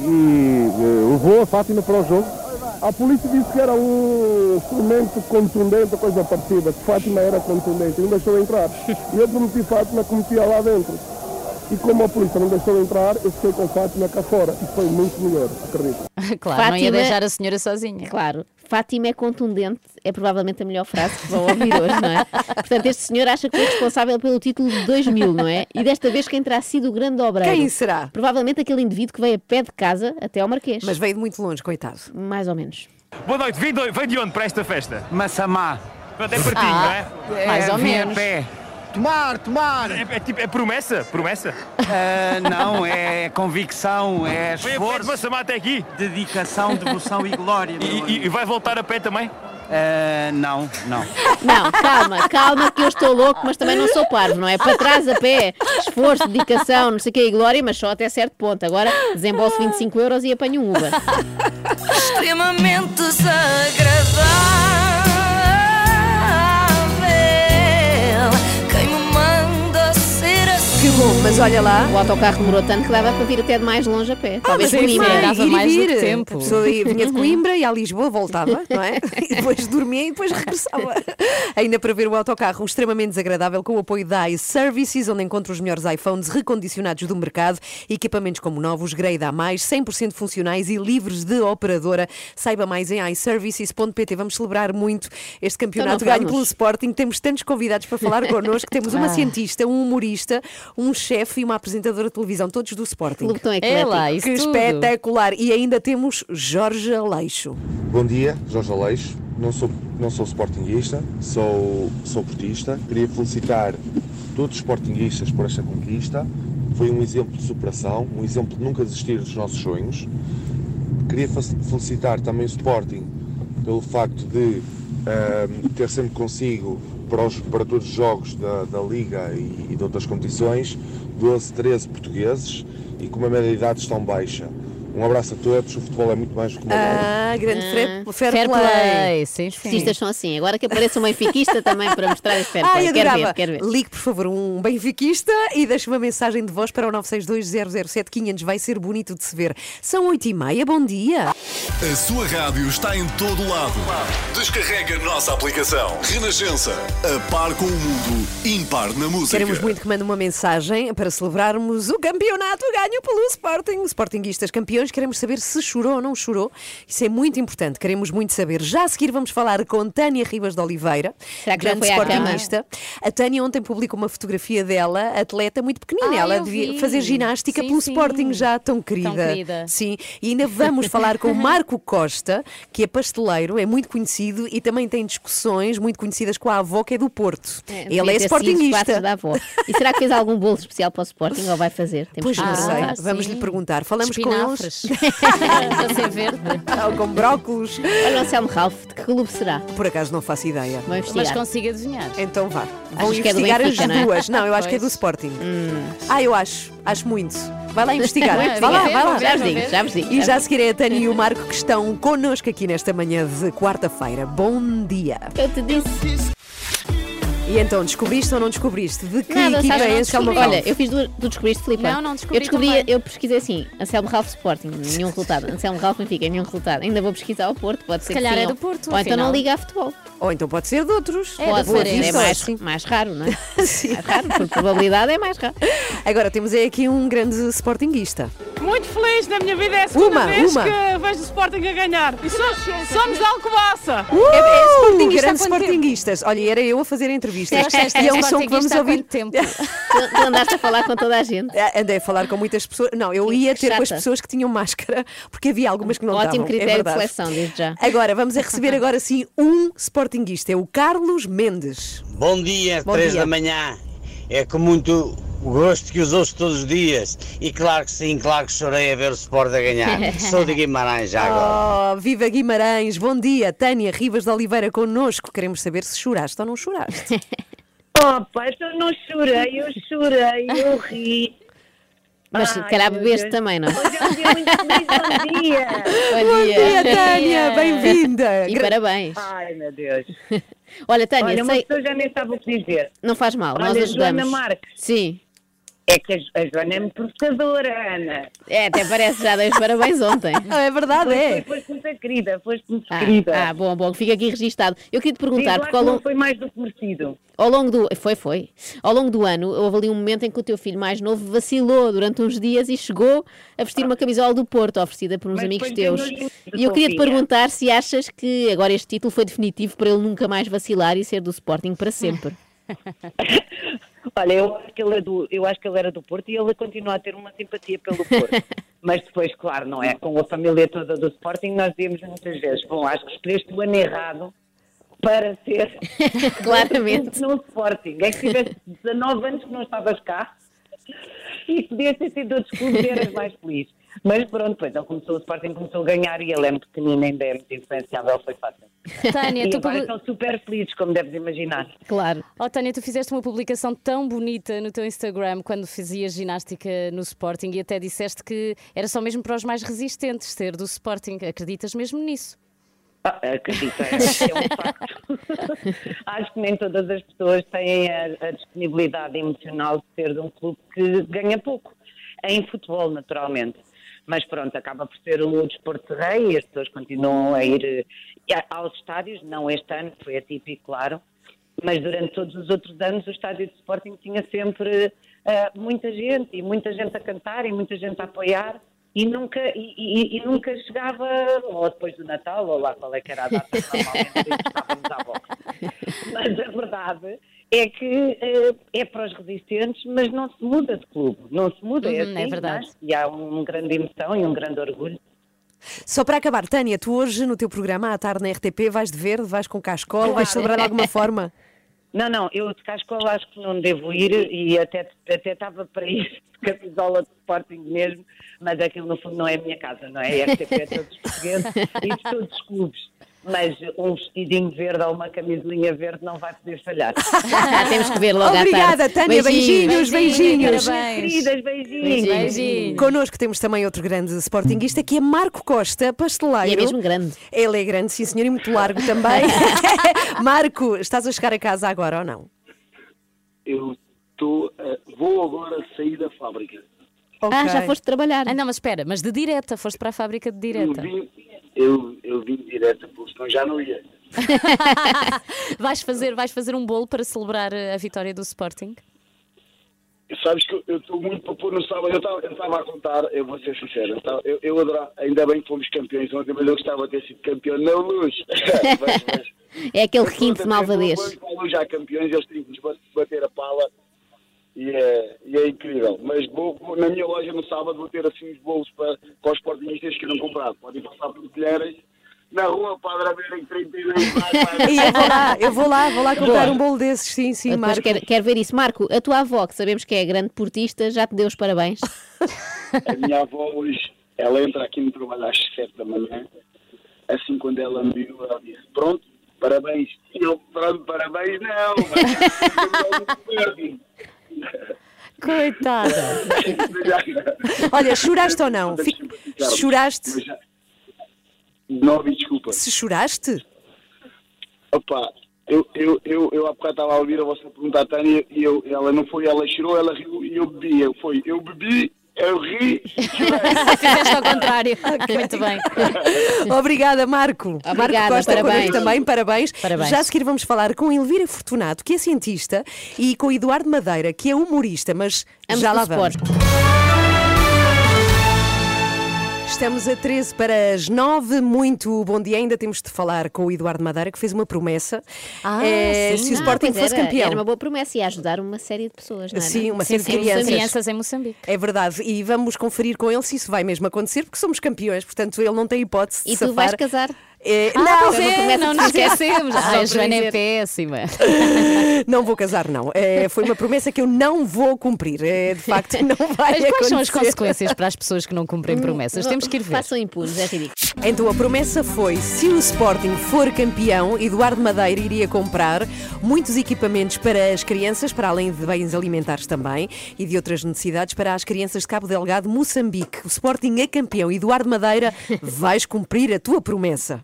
E eh, levou a Fátima para o jogo. A polícia disse que era um instrumento contundente, coisa parecida, que Fátima era contundente, não deixou entrar. E eu prometi Fátima que metia lá dentro. E como a polícia não deixou entrar, eu fiquei com Fátima cá fora. E foi muito melhor, acredito. Claro, não ia deixar a senhora sozinha. Claro. Fátima é contundente, é provavelmente a melhor frase que vão ouvir hoje, não é? Portanto, este senhor acha que foi responsável pelo título de 2000, não é? E desta vez quem terá sido o grande obreiro? Quem será? Provavelmente aquele indivíduo que veio a pé de casa até ao Marquês. Mas veio de muito longe, coitado. Mais ou menos. Boa noite, vem de, vem de onde para esta festa? Massamá. Pronto, é pertinho, Ah, não é? mais ou vim menos. a pé. Tomar, tomar. É, é tipo, é promessa? Promessa? Ah, não, é convicção, é Foi a pé de esforço, Massamá até aqui? dedicação, devoção e glória. E, e- e vai voltar a pé também? Eh, não, não. Não, calma, calma que eu estou louco, mas também não sou parvo, não é? Para trás a pé, esforço, dedicação, não sei o que e glória, mas só até certo ponto. Agora desembolso 25 euros e apanho um Uber. Extremamente desagradável. Bom, mas olha lá. O autocarro demorou tanto que dava para vir até de mais longe a pé. Talvez mas é Coimbra. isso, dava ir mais do vir. que tempo. A pessoa ia- vinha de Coimbra e a Lisboa voltava, não é? E depois dormia e depois regressava. Ainda para ver o autocarro extremamente desagradável com o apoio da iServices, onde encontra os melhores iPhones recondicionados do mercado, equipamentos como novos, grade a mais, 100% funcionais e livres de operadora. Saiba mais em iServices.pt. Vamos celebrar muito este campeonato Então ganho pelo Sporting. Temos tantos convidados para falar connosco. Temos uma Ah. cientista, um humorista, um chefe e uma apresentadora de televisão, todos do Sporting. Clube tão É eclético. lá, isso Que tudo. espetacular! E ainda temos Jorge Aleixo. Bom dia, Jorge Aleixo. Não sou, não sou sportinguista, sou, sou portista. Queria felicitar todos os sportinguistas por esta conquista. Foi um exemplo de superação, um exemplo de nunca desistir dos nossos sonhos. Queria felicitar também o Sporting pelo facto de ahm, ter sempre consigo para, os- para todos os jogos da, da Liga e, e de outras competições 12, 13 portugueses e com uma média de idade tão baixa. Um abraço a todos, o futebol é muito mais do que uma. Ah, grande Ah, fair, fair play. play. sim, Os portistas são assim. Agora que apareça um benfiquista também para mostrar esse fair play. Ai, quero ver, quero ver. Ligue, por favor, um benfiquista e deixe uma mensagem de voz para o 962-007-500. Vai ser bonito de se ver. São 8 e meia, bom dia. A sua rádio está em todo lado. Descarrega a nossa aplicação. Renascença. A par com o mundo, impar na música. Queremos muito que mande uma mensagem para celebrarmos o campeonato ganho pelo Sporting. Sportinguistas campeões, queremos saber se chorou ou não chorou. Isso é muito importante, queremos muito saber. Já a seguir vamos falar com Tânia Ribas de Oliveira, Será que grande sportinguista. A Tânia ontem publicou uma fotografia dela, atleta muito pequenina. Ah, Ela devia vi. fazer ginástica Sim, pelo sim. Sporting já tão querida. querida. Sim, e ainda vamos falar com o Marco Costa, que é pasteleiro, é muito conhecido e também tem discussões muito conhecidas com a avó, que é do Porto. É, Ele é passos da avó. E será que fez algum bolo especial para o Sporting ou vai fazer? Temos Pois que não sei, perguntar. vamos lhe perguntar. Falamos com Espinafres. Eles. Para ser verde. Ou com brócolos. Olha o Anselmo Ralph, de que clube será? Por acaso não faço ideia. Vou investigar. Mas consigo adivinhar. Então vá. Vão que é do investigar Benfica, as não é? duas. Não, eu acho que é do. Sporting. Hum. Ah, eu acho. Acho muito. Vai lá investigar. Vai, vai lá, vai lá. Já vos digo, já vos digo. E já a seguir é a Tânia e o Marco que estão connosco aqui nesta manhã de quarta-feira. Bom dia. Eu te disse. E então, descobriste ou não descobriste? De que Nada, equipa sabes, é não esse Anselmo descobri. Ralph? Olha, eu fiz duas. Tu descobriste, Filipe? Não, não descobri Eu descobri, também. eu pesquisei assim: Anselmo Ralph Sporting, nenhum resultado. Anselmo Ralph Benfica, nenhum resultado. Ainda vou pesquisar ao Porto, pode ser calhar que sim. é ou- do Porto, Ou então não liga a futebol. Ou então pode ser de outros. É, pode ser, é mais, Sim. mais raro, não é? Mais raro, por probabilidade é mais raro. Agora temos aí aqui um grande sportinguista. Muito feliz na minha vida, é a segunda Uma, vez uma. que vejo o Sporting a ganhar. E somos, somos de Alcobaça. Uh, é, é sportinguista, Grande há sportinguistas. Olha, era eu a fazer a Disseste E é um som que vamos ouvir. tempo? Tu, andaste a falar com toda a gente. Ah, Andei a falar com muitas pessoas. Não, eu ia ter com as pessoas que tinham máscara, porque havia algumas que não Ótimo critério é de verdade. seleção, desde já. Agora, vamos a receber agora sim um sportinguista, é o Carlos Mendes. Bom dia, Bom três dia. da manhã. É com muito gosto que os ouço todos os dias. E claro que sim, claro que chorei a ver o Sport a ganhar. Sou de Guimarães já agora. Oh, viva Guimarães, bom dia. Tânia Rivas de Oliveira connosco. Queremos saber se choraste ou não choraste. Opa, eu não chorei, eu chorei, eu ri. Mas se calhar bebeste também, não? Hoje é um dia muito feliz, bom dia. Bom dia. Tânia, bem-vinda. E parabéns. Ai, meu Deus. Olha, Tânia, Olha, uma sei... pessoa já nem sabe o que dizer. não faz mal, nós Olha, ajudamos. Joana Marques. Sim. É que a Jo- a Joana é muito provocadora, Ana. É, até parece, já dei os parabéns ontem. É verdade, Foi, é. foi, foste muito querida, foste muito Ah, querida. ah, bom, bom, fica aqui registado. Eu queria te perguntar, porque que ao não longo, foi mais do que merecido. ao longo do. Foi, foi. Ao longo do ano, houve ali um momento em que o teu filho mais novo vacilou durante uns dias e chegou a vestir uma camisola do Porto, oferecida por uns Mas amigos teus. E eu queria te fofinha. perguntar se achas que agora este título foi definitivo para ele nunca mais vacilar e ser do Sporting para sempre. Olha, eu acho, que ele é do, eu acho que ele era do Porto e ele continua a ter uma simpatia pelo Porto. Mas depois, claro, não é? Com a família toda do Sporting, nós dizemos muitas vezes: Bom, acho que escolheste o ano errado para ser Claramente. no Sporting. É que tiveste 19 anos que não estavas cá e podias ter sido outros clubes e eras mais feliz. Mas pronto, depois ele começou, o Sporting começou a ganhar e ele é muito pequenino, ainda é muito influenciável, foi fácil. Tânia, e tu agora estão super felizes, como deves imaginar. Claro. Oh, Tânia, tu fizeste uma publicação tão bonita no teu Instagram quando fazias ginástica no Sporting e até disseste que era só mesmo para os mais resistentes ser do Sporting. Acreditas mesmo nisso? Ah, acredito, é, é um facto. Acho que nem todas as pessoas têm a, a disponibilidade emocional de ser de um clube que ganha pouco. Em futebol, naturalmente. Mas pronto, acaba por ser o desporto de rei e as pessoas continuam a ir eh, aos estádios, não este ano, foi atípico, claro, mas durante todos os outros anos o estádio de Sporting tinha sempre eh, muita gente, e muita gente a cantar, e muita gente a apoiar, e nunca, e, e- e nunca chegava, ou depois do Natal, ou lá qual é que era a data, normalmente estávamos à volta. Mas a verdade é que eh, é para os resistentes, mas não se muda de clube, não se muda, é, Uhum, assim, é verdade. nasce, E há um grande emoção e um grande orgulho. Só para acabar, Tânia, tu hoje no teu programa à tarde na RTP vais de verde, vais com cascola, vais celebrar de alguma forma? Não, não, eu de Cascola acho que não devo ir e até até estava para ir de camisola de Sporting mesmo, mas aquilo no fundo não é a minha casa, não é? A RTP é todos os portugueses e de todos os clubes. Mas um vestidinho verde ou uma camisolinha verde não vai poder falhar. Temos que ver logo à Obrigada, tarde. Tânia, beijinhos, beijinhos. Queridas, beijinhos. Beijinhos. Connosco temos também outro grande sportinguista que é Marco Costa, pasteleiro. E é mesmo grande. Ele é grande, sim senhor, e muito largo também. Marco, estás a chegar a casa agora ou não? Eu tô, eh, vou agora sair da fábrica. Ah, já foste trabalhar. Ah, não, mas espera, mas de direta, foste para a fábrica de Eu direta. vim, eu, eu vim direto, porque senão já não ia. vais, fazer, vais fazer um bolo para celebrar a vitória do Sporting? Sabes que eu estou muito para pôr no sábado. Eu estava- a contar, eu vou ser sincero, eu, eu, eu adorava, ainda bem que fomos campeões ontem, mas eu gostava de ter sido campeão na luz. Mas- mas- É aquele requinte de malvadez. Luz já campeões, eles têm que nos ba- bater a pala e é, e é incrível. Mas vou, na minha loja no sábado vou ter assim os bolos para, para os sportingistas que não compraram. Podem passar por colheres na rua para haverem 32 E eu vou lá, eu vou lá, vou lá comprar um bolo desses, sim, sim, Depois Marco. quero, quero ver isso. Marco, a tua avó, que sabemos que é grande portista, já te deu os parabéns. A minha avó hoje, ela entra aqui no trabalho às 7 da manhã. Assim, quando ela me viu, ela disse: Pronto, parabéns. E eu, pronto, parabéns, não. Mas... Coitada. Olha, choraste ou não? Fi- Choraste? Não ouvi, desculpa. Se choraste? Opa, eu, eu, eu, eu há bocado estava a ouvir a vossa pergunta à Tânia e eu, ela não foi, ela chorou, ela riu e eu bebi. Eu, foi, eu bebi, eu ri. Fizeste ao contrário. Muito bem. Obrigada, Marco. Marco Obrigada, Costa parabéns. connosco também, parabéns. Parabéns. Já a seguir vamos falar com Elvira Fortunato, que é cientista, e com Eduardo Madeira, que é humorista, mas Ambos já lá vamos. Sport. Estamos a 13 para as 9. Muito bom dia. Ainda temos de falar com o Eduardo Madeira, que fez uma promessa. Ah, Eh, sim. se o Ah, Sporting pois fosse era, campeão. Era uma boa promessa e ajudar uma série de pessoas, não era? Sim, uma série de sim, crianças. crianças em Moçambique. É verdade, e vamos conferir com ele se isso vai mesmo acontecer, porque somos campeões, portanto ele não tem hipótese de E tu safar. vais casar? É, Ah, não, pois é, não nos esquecemos. Ah, a Joana é péssima. Não vou casar, não. É, foi uma promessa que eu não vou cumprir. É, de facto, não vai Mas quais são as acontecer. consequências para as pessoas que não cumprem promessas? Temos que ir ver. Façam impunes, é ridículo. Então a promessa foi: se o Sporting for campeão, Eduardo Madeira iria comprar muitos equipamentos para as crianças, para além de bens alimentares também, e de outras necessidades para as crianças de Cabo Delgado, Moçambique. O Sporting é campeão. Eduardo Madeira, vais cumprir a tua promessa.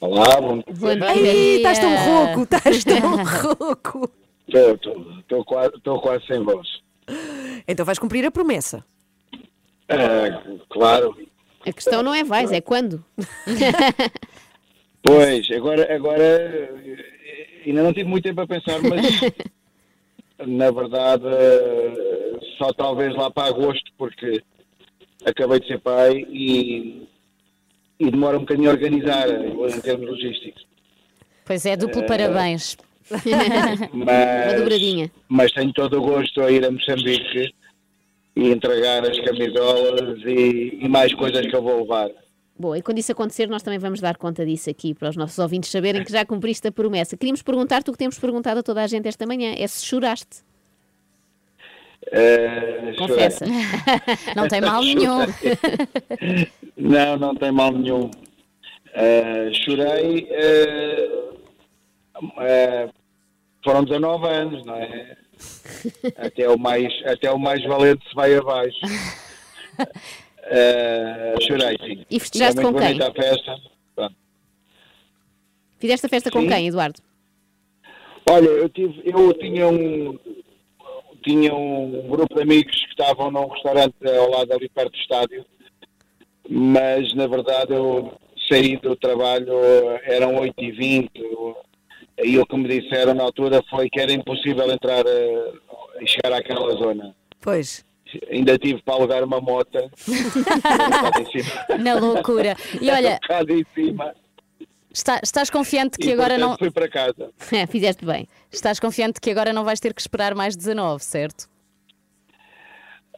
Olá, bom Ai, estás tão rouco, estás tão rouco. Estou quase, tô quase sem voz. Então vais cumprir a promessa. É, claro. A questão não é vais, é quando. Pois, agora, agora ainda não tive muito tempo a pensar, mas na verdade só talvez lá para agosto, porque acabei de ser pai e, e demora um bocadinho a organizar eh, em termos logísticos. Pois é, duplo Eh, parabéns. Mas, dobradinha. mas tenho todo o gosto a ir a Moçambique e entregar as camisolas e, e mais coisas que eu vou levar. Boa, e quando isso acontecer, nós também vamos dar conta disso aqui para os nossos ouvintes saberem que já cumpriste a promessa. Queríamos perguntar-te o que temos perguntado a toda a gente esta manhã: é se choraste. Eh, Confessa. chorei. Não tem mal nenhum. Não, não tem mal nenhum. Eh, chorei. eh, eh, foram 19 anos, não é? Até o mais, até o mais valente se vai abaixo. Chorei, sim. E festejaste com quem? a festa. Pronto. Fizeste a festa com Sim. quem, Eduardo? Olha, eu, tive, eu tinha um tinha um grupo de amigos que estavam num restaurante ao lado ali perto do estádio, mas na verdade eu saí do trabalho, eram 8h20, e o que me disseram na altura foi que era impossível entrar eh, e chegar àquela zona. Pois. Ainda tive para alugar uma moto. Na loucura. E olha, Um bocado em cima. Está- estás confiante que E, agora portanto, não. fui para casa. É, fizeste bem. Estás confiante que agora não vais ter que esperar mais 19, certo?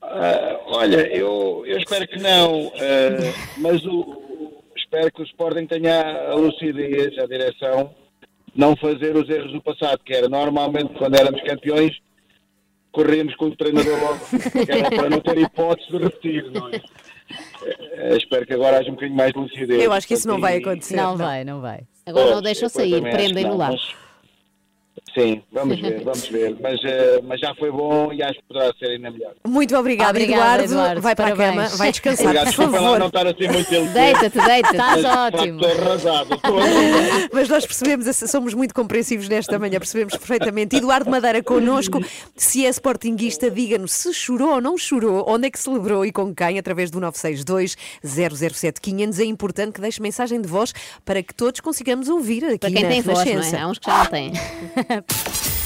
Ah, olha, eu, eu espero que não, ah, mas o, espero que o Sporting tenha a lucidez, a direção, não fazer os erros do passado, que era normalmente quando éramos campeões, corríamos com o treinador logo, que era para não ter hipótese de repetir, não é? Ah, espero que agora haja um bocadinho mais de lucidez. Eu acho que isso não vai acontecer. Não vai, não vai. Agora não Pois, o deixam sair, prendem-no não, lá. mas- Sim, vamos ver, vamos ver. Mas, eh, mas já foi bom e acho que poderá ser ainda melhor. Muito obrigada, Obrigada, Eduardo. Eduardo, Vai para a parabéns. cama, vai descansar, Obrigado, por desculpa lá favor. não estar assim muito. Deita-te, deita-te. Estás ótimo. Estou arrasado. Estou Mas nós percebemos, somos muito compreensivos nesta manhã, percebemos perfeitamente. Eduardo Madeira connosco, se é sportinguista, diga-nos se chorou ou não chorou, onde é que celebrou e com quem, através do 962 007 500. É importante que deixe mensagem de voz para que todos consigamos ouvir aqui Para quem na tem voz, não é? Há uns que já não têm. up.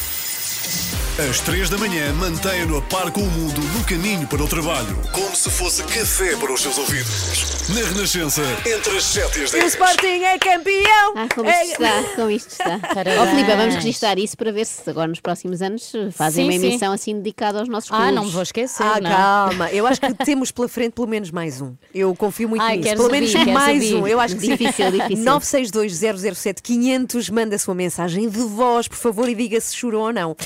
Às três da manhã, mantenha-no a par com o mundo no caminho para o trabalho. Como se fosse café para os seus ouvidos. Na Renascença, entre as 7 e as E o 10. Sporting é campeão! Ah, como É- isto está, como isto está. Ó Filipe, vamos registrar isso para ver se agora nos próximos anos fazem Sim, uma sim. emissão assim dedicada aos nossos Ah, clubes. não me vou esquecer. Ah, não. calma. Eu acho que temos pela frente pelo menos mais um. Eu confio muito Ai, nisso. Pelo menos mais ouvir. um. Eu acho que sim. Difícil, difícil. 962 007 500. Manda a sua mensagem de voz, por favor, e diga se chorou ou não.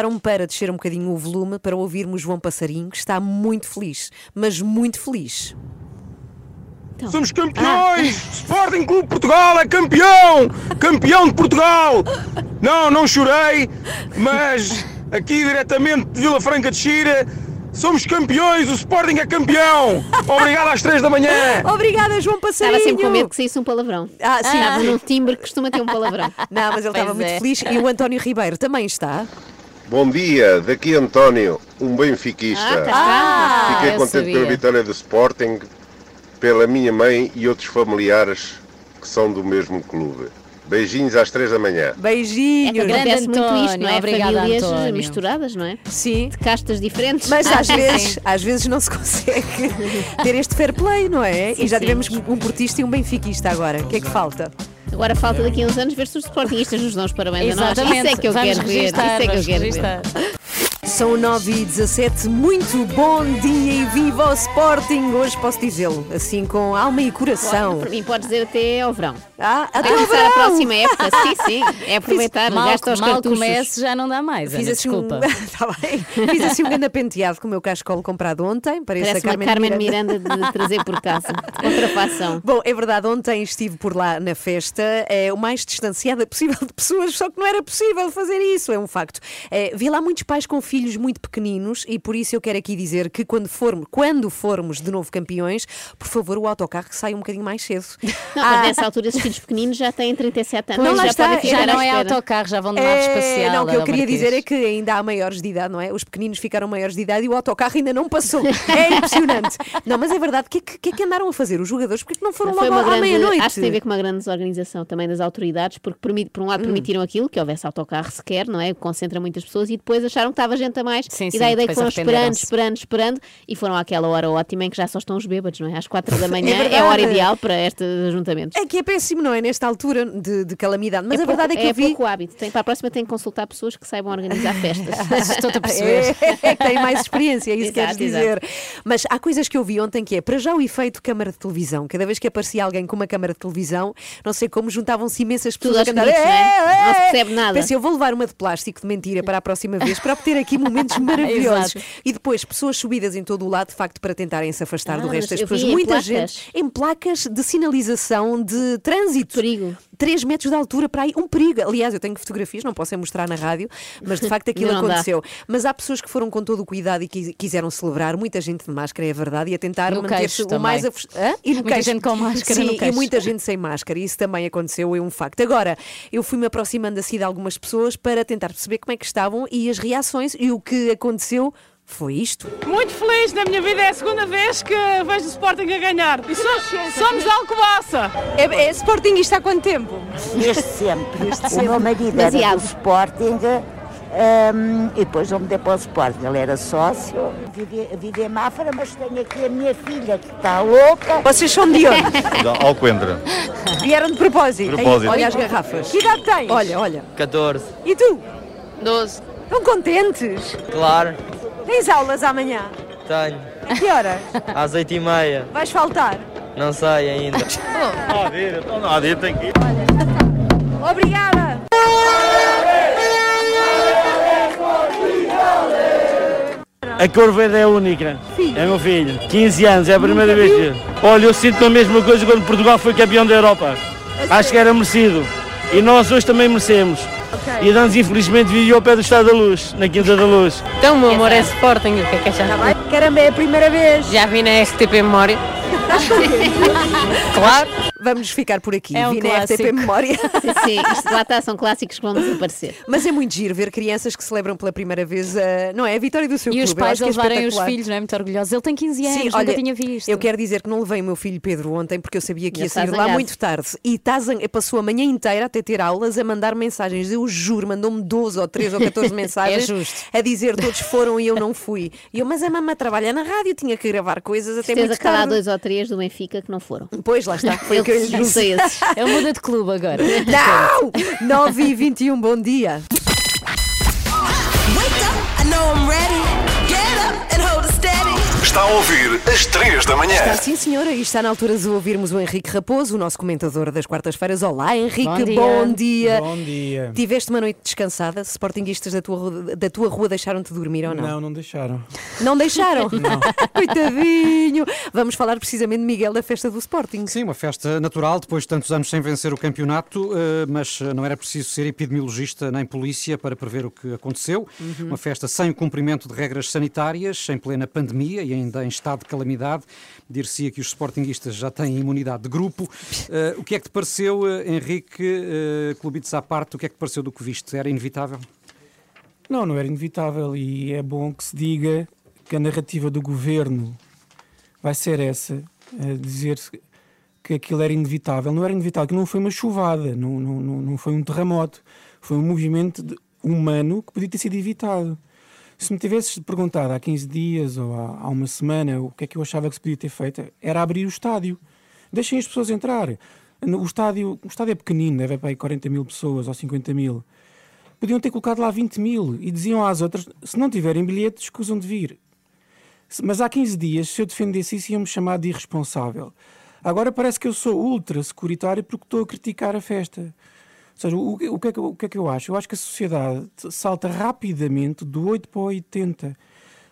Avisaram-me para descer um bocadinho o volume para ouvirmos João Passarinho, que está muito feliz. Mas muito feliz. Somos campeões! Sporting Clube Portugal é campeão! Campeão de Portugal! Não, não chorei, mas aqui diretamente de Vila Franca de Xira, somos campeões! O Sporting é campeão! Obrigado às três da manhã! Obrigada, João Passarinho. Estava sempre com medo que saísse um palavrão. Ah, sim. Estava num timbre que costuma ter um palavrão. Não, mas ele estava Pois muito é. feliz. E o António Ribeiro também está. Bom dia, daqui António, um benfiquista. Ah, cá Ah, Fiquei contente pela vitória do Sporting, pela minha mãe e outros familiares que são do mesmo clube. Beijinhos às três da manhã. É que Beijinhos. Grande acontece muito isto, António, não é? obrigada, Famílias António. misturadas, não é? Sim. De castas diferentes. Mas às vezes, sim. às vezes não se consegue ter este fair play, não é? Sim, e já sim. tivemos um portista e um benfiquista agora. O que é que falta? Agora falta daqui a uns anos ver se os sportingistas nos dão os parabéns a nós. Exatamente. Isso é que eu Vamos quero ver. Isso é que eu quero ver. São 9 e 17 muito bom dia e viva o Sporting! Hoje posso dizê-lo, assim com alma e coração. Para mim pode dizer até ao verão. Ah, até o começar a verão! próxima época. Sim, sim. É aproveitar, Mal, gasta os mal cartuchos. comece, já não dá mais. Fiz Ana, assim, desculpa. um... tá bem. Fiz assim um grande penteado com o meu cascolo comprado ontem. Parece, Parece a uma Carmen, Carmen Miranda de trazer por casa. Contrafação. Bom, é verdade, ontem estive por lá na festa, é, o mais distanciada possível de pessoas, só que não era possível fazer isso, é um facto. É, vi lá muitos pais com filhos muito pequeninos e por isso eu quero aqui dizer que quando formos, quando formos de novo campeões, por favor, o autocarro que saia um bocadinho mais cedo. Não, mas nessa altura esses filhos pequeninos já têm 37 anos. Não, já está, podem ficar já não é autocarro, já vão de nave É, espacial. não, o que eu queria Marquês. dizer é que ainda há maiores de idade, não é? Os pequeninos ficaram maiores de idade e o autocarro ainda não passou. É impressionante. Não, mas é verdade. O que, é que, que é que andaram a fazer os jogadores? Porque é que não foram Foi logo uma à grande, meia-noite? acho que tem a ver com uma grande desorganização também das autoridades, porque por um Hum. lado permitiram aquilo, que houvesse autocarro sequer, não é? Concentra muitas pessoas e depois acharam que estava gente a mais Sim, e sim, da ideia que foram esperando, esperando, esperando e foram àquela hora ótima em que já só estão os bêbados, não é? Às quatro da manhã é, verdade. a hora ideal para estes ajuntamentos. É que é péssimo, não é? Nesta altura de, de calamidade. Mas é a verdade pouco, é que eu vi. pouco hábito. Tem, para a próxima tem que consultar pessoas que saibam organizar festas. Estou-te a perceber. É, que tem mais experiência, é isso que Exato, queres dizer. Mas há coisas que eu vi ontem que é, para já o efeito câmara de televisão. Cada vez que aparecia alguém com uma câmara de televisão, não sei como, juntavam-se imensas Tudo pessoas aos a cantar. gritos, não é? Não se percebe nada. Pensei, eu vou levar uma de plástico de mentira para a próxima vez para obter aqui momentos maravilhosos. E depois, pessoas subidas em todo o lado, de facto, para tentarem se afastar Ah, do resto das pessoas. Muita placas. gente em placas de sinalização de trânsito. Perigo. 3 metros de altura para aí, um perigo. Aliás, eu tenho fotografias, não posso é mostrar na rádio, mas de facto aquilo Não dá. aconteceu. Mas há pessoas que foram com todo o cuidado e quis- quiseram celebrar, muita gente de máscara, é verdade, e a tentar manter-se o mais? E no Muita queixo. gente com máscara Sim, e muita gente sem máscara, isso também aconteceu, é um facto. Agora, eu fui-me aproximando assim de algumas pessoas para tentar perceber como é que estavam e as reações, e o que aconteceu foi isto. Muito feliz na minha vida, é a segunda vez que vejo o Sporting a ganhar. E so- somos de Alcobaça. É, é Sportingista há quanto tempo? Desde sempre. Desde o sempre. meu marido Demasiado. era do Sporting hum, e depois eu mudei para o Sporting. Ele era sócio. Vivi, vivi em Mafra, mas tenho aqui a minha filha que está louca. Vocês são de onde? Alcoendra. Vieram de propósito. De propósito. Olha as garrafas. Que idade tens? Olha, olha. 14. E tu? 12. Estão contentes? Claro, Tens aulas amanhã? tenho. A que hora? Às 8 e meia. Vais faltar? Não sei ainda. Não há dia, então não há dia, tem que ir. Obrigada! A cor verde é única. É meu filho. 15 anos, é a primeira vez que. Olha, eu sinto a mesma coisa quando Portugal foi campeão da Europa. Acho que era merecido. E nós hoje também merecemos. E Dantes, infelizmente, viveu ao pé do Estado da Luz, na Quinta da Luz. Então, meu amor, é Sporting, o que é que achas? Caramba, é a primeira vez. Já vi na RTP Memória. claro. Vamos ficar por aqui. É um Vi RTP clássico. Memória. Sim, sim, isto lá está, são clássicos que vão desaparecer. Mas é muito giro ver crianças que celebram pela primeira vez a, não é, a vitória do seu E os clube. Eu pais acho a que é levarem os filhos, não é? Muito orgulhosos. Ele tem 15 anos, Sim, nunca olha, tinha visto. eu quero dizer que não levei o meu filho Pedro ontem porque eu sabia que ia está sair lá muito tarde. E zang- passou a manhã inteira até ter aulas a mandar mensagens. Eu juro, mandou-me 12 ou 13 ou 14 mensagens É justo. a dizer todos foram e eu não fui. E eu, mas a mamãe trabalha na rádio, tinha que gravar coisas até Certeza muito que há tarde. dois ou três do Benfica que não foram. Pois, lá está. Foi o que eu Ele disse. junta esses. Ele muda de clube agora. Não! 9 e 21, bom dia. I know I'm ready. Está a ouvir às 3 da manhã. Está sim, senhora, e está na altura de ouvirmos o Henrique Raposo, o nosso comentador das quartas-feiras. Olá, Henrique, Bom dia. bom dia. Bom dia. Tiveste uma noite descansada? Sportinguistas da tua, da tua rua deixaram-te dormir ou não? Não, não deixaram. Não deixaram? Coitadinho. Vamos falar precisamente de Miguel da festa do Sporting. Sim, uma festa natural, depois de tantos anos sem vencer o campeonato, eh, mas eh, não era preciso ser epidemiologista nem polícia para prever o que aconteceu. Uhum. Uma festa sem o cumprimento de regras sanitárias, em plena pandemia e ainda em estado de calamidade. Dir-se-ia que os sportinguistas já têm imunidade de grupo. Eh, o que é que te pareceu, eh, Henrique, uh, clubites à parte, o que é que te pareceu do que viste? Era inevitável? Não, não era inevitável e é bom que se diga que a narrativa do governo vai ser essa, a dizer que aquilo era inevitável. Não era inevitável, que não foi uma chuvada, não, não, não, foi um terremoto, foi um movimento humano que podia ter sido evitado. Se me tivesses perguntado há 15 dias ou há, há uma semana o que é que eu achava que se podia ter feito, era abrir o estádio. Deixem as pessoas entrar. O estádio, o estádio é pequenino, deve para aí 40 mil pessoas ou 50 mil. Podiam ter colocado lá 20 mil e diziam às outras: se não tiverem bilhetes, escusam de vir. Mas há 15 dias, se eu defendesse isso, iam-me chamar de irresponsável. Agora parece que eu sou ultra securitário porque estou a criticar a festa. Ou seja, o, o que é que, o que é que eu acho? Eu acho que a sociedade salta rapidamente do 8 para o 80.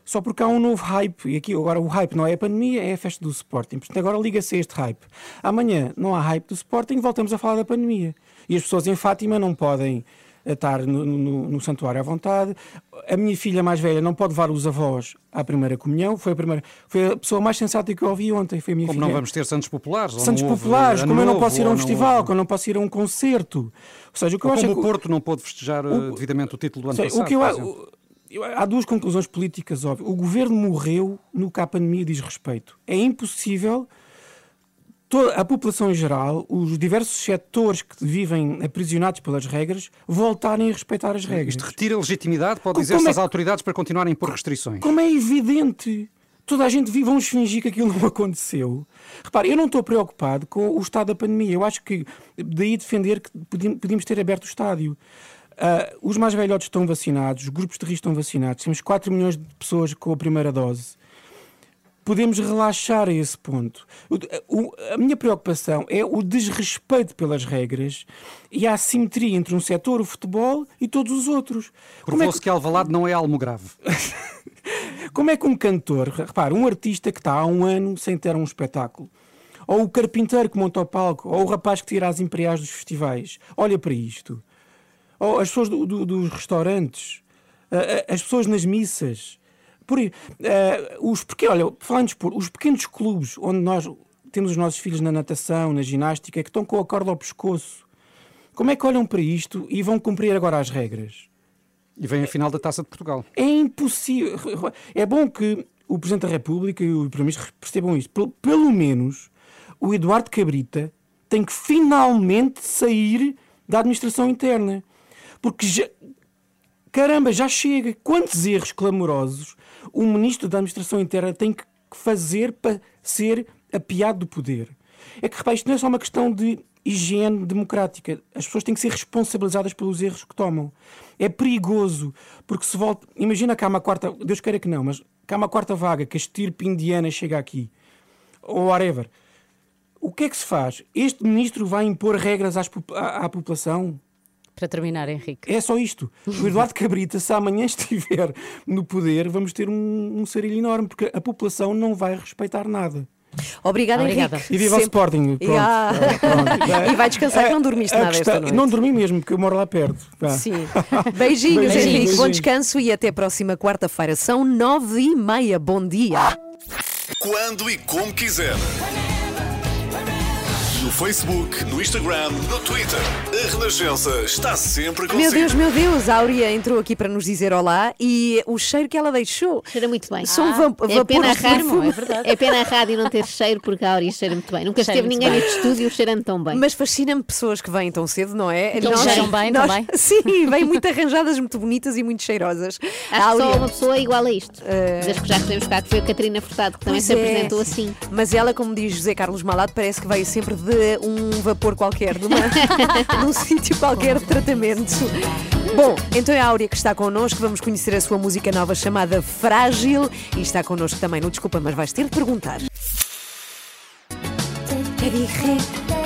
Só porque há um novo hype. E aqui agora o hype não é a pandemia, é a festa do Sporting. Portanto, agora liga-se a este hype. Amanhã não há hype do Sporting, voltamos a falar da pandemia. E as pessoas em Fátima não podem eh, estar no, no- no santuário à vontade. A minha filha mais velha não pode levar os avós à primeira comunhão. Foi a, primeira, foi a pessoa mais sensata que eu ouvi ontem. Foi a minha Como filha. não vamos ter Santos Populares? ou Santos populares, como eu não posso ir a um ou festival, houve- como eu não posso ir a um concerto. Ou seja, o que eu Ou acho é como o Porto não pôde festejar eh, devidamente o título do ano Sei, passado. o que a- o- eu- há duas conclusões políticas óbvias. O governo morreu no que a pandemia diz respeito. É impossível toda a população em geral, os diversos setores que vivem aprisionados pelas regras, voltarem a respeitar as regras. Isto retira legitimidade, pode dizer-se é às autoridades para continuarem a impor restrições. Como é evidente. Toda a gente vive, vamos fingir que aquilo não aconteceu. Repare, eu não estou preocupado com o estado da pandemia. Eu acho que daí defender que podíamos ter aberto o estádio. Ah, os mais velhotes estão vacinados, os grupos de risco estão vacinados, temos 4 milhões de pessoas com a primeira dose. Podemos relaxar a esse ponto. O- a minha preocupação é o desrespeito pelas regras e a assimetria entre um setor, o futebol, e todos os outros. Como é Provou-se que Alvalade não é Almograve. como é que um cantor, repara, um artista que está há um ano sem ter um espetáculo, ou o carpinteiro que monta o palco, ou o rapaz que tira as imperiais dos festivais, olha para isto. Ou as pessoas do- do- dos restaurantes, as pessoas nas missas. Por, eh, os, porque, olha, falando de os pequenos clubes onde nós temos os nossos filhos na natação, na ginástica, que estão com a corda ao pescoço, como é que olham para isto e vão cumprir agora as regras? E vem a final da Taça de Portugal. É impossível. É bom que o Presidente da República e o Primeiro-Ministro percebam isto. Pelo, pelo menos o Eduardo Cabrita tem que finalmente sair da administração interna. Porque já. Caramba, já chega. Quantos erros clamorosos o Ministro da Administração Interna tem que fazer para ser apiado do poder? É que, repare, isto não é só uma questão de higiene democrática. As pessoas têm que ser responsabilizadas pelos erros que tomam. É perigoso, porque se volta. Imagina há uma quarta. Deus queira que não, mas há uma quarta vaga, que a estirpe indiana chega aqui. Ou whatever. O que é que se faz? Este ministro vai impor regras às à, à população? Para terminar, Henrique. É só isto. O Eduardo Cabrita, se amanhã estiver no poder, vamos ter um, um sarilho enorme, porque a população não vai respeitar nada. Obrigada, Obrigada. Henrique. E viva o Sempre- Sporting. Pronto. Ya. Pronto. e vai descansar que não dormiste A nada questão- esta noite. Não dormi mesmo, porque eu moro lá perto. Sim. Beijinhos, Beijinhos, Henrique. Bom descanso e até a próxima quarta-feira. São nove e meia. Bom dia. Quando e como quiser. No Facebook, no Instagram, no Twitter. A Renascença está sempre consigo. Meu Deus, meu Deus, a Áurea entrou aqui para nos dizer olá e o cheiro que ela deixou. Cheira muito bem. São va- é pena a vapores de rádio, é verdade. É pena a rádio não ter cheiro, porque a Áurea cheira muito bem. Nunca Cheira esteve ninguém bem. neste estúdio cheirando tão bem. Mas fascina-me pessoas que vêm tão cedo, não é? Que cheiram bem também. Sim, vêm muito arranjadas, muito bonitas e muito cheirosas. Acho A que só Áurea- uma pessoa é igual a isto. Das que já recebemos cá, que foi a Catarina Furtado, que também Pois se é. apresentou assim. Mas ela, como diz José Carlos Malado, parece que veio sempre de um vapor qualquer, de, uma, um sítio qualquer de tratamento. Bom, então é a Áurea que está connosco. Vamos conhecer a sua música nova chamada Frágil. E está connosco também, não desculpa, mas vais ter de perguntar. Te dije,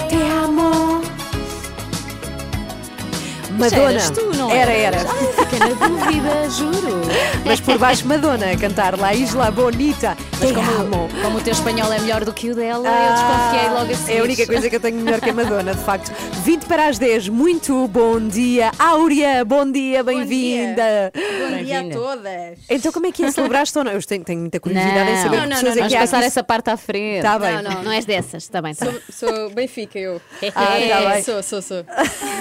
te amo. Madonna. eras tu, não era, eras? era. Ai, fiquei na dúvida, juro. Mas por baixo Madonna a cantar La Isla Bonita. Mas como, amo. como o teu espanhol é melhor do que o dela, eu Ah, desconfiei logo assim. É a única coisa que eu tenho melhor que a Madonna, de facto. 20 para as 10, muito bom dia. Áurea, bom dia, bem-vinda. Bom dia a todas. Então, como é que é? Celebraste ou não? Eu tenho, tenho muita curiosidade em saber Não, não, não, é que vamos passar aqui. essa parte à frente. Tá bem. Não, não, não és dessas. Está bem, está bem. Sou, sou Benfica, eu. Ah, tá bem. Sou, sou, sou.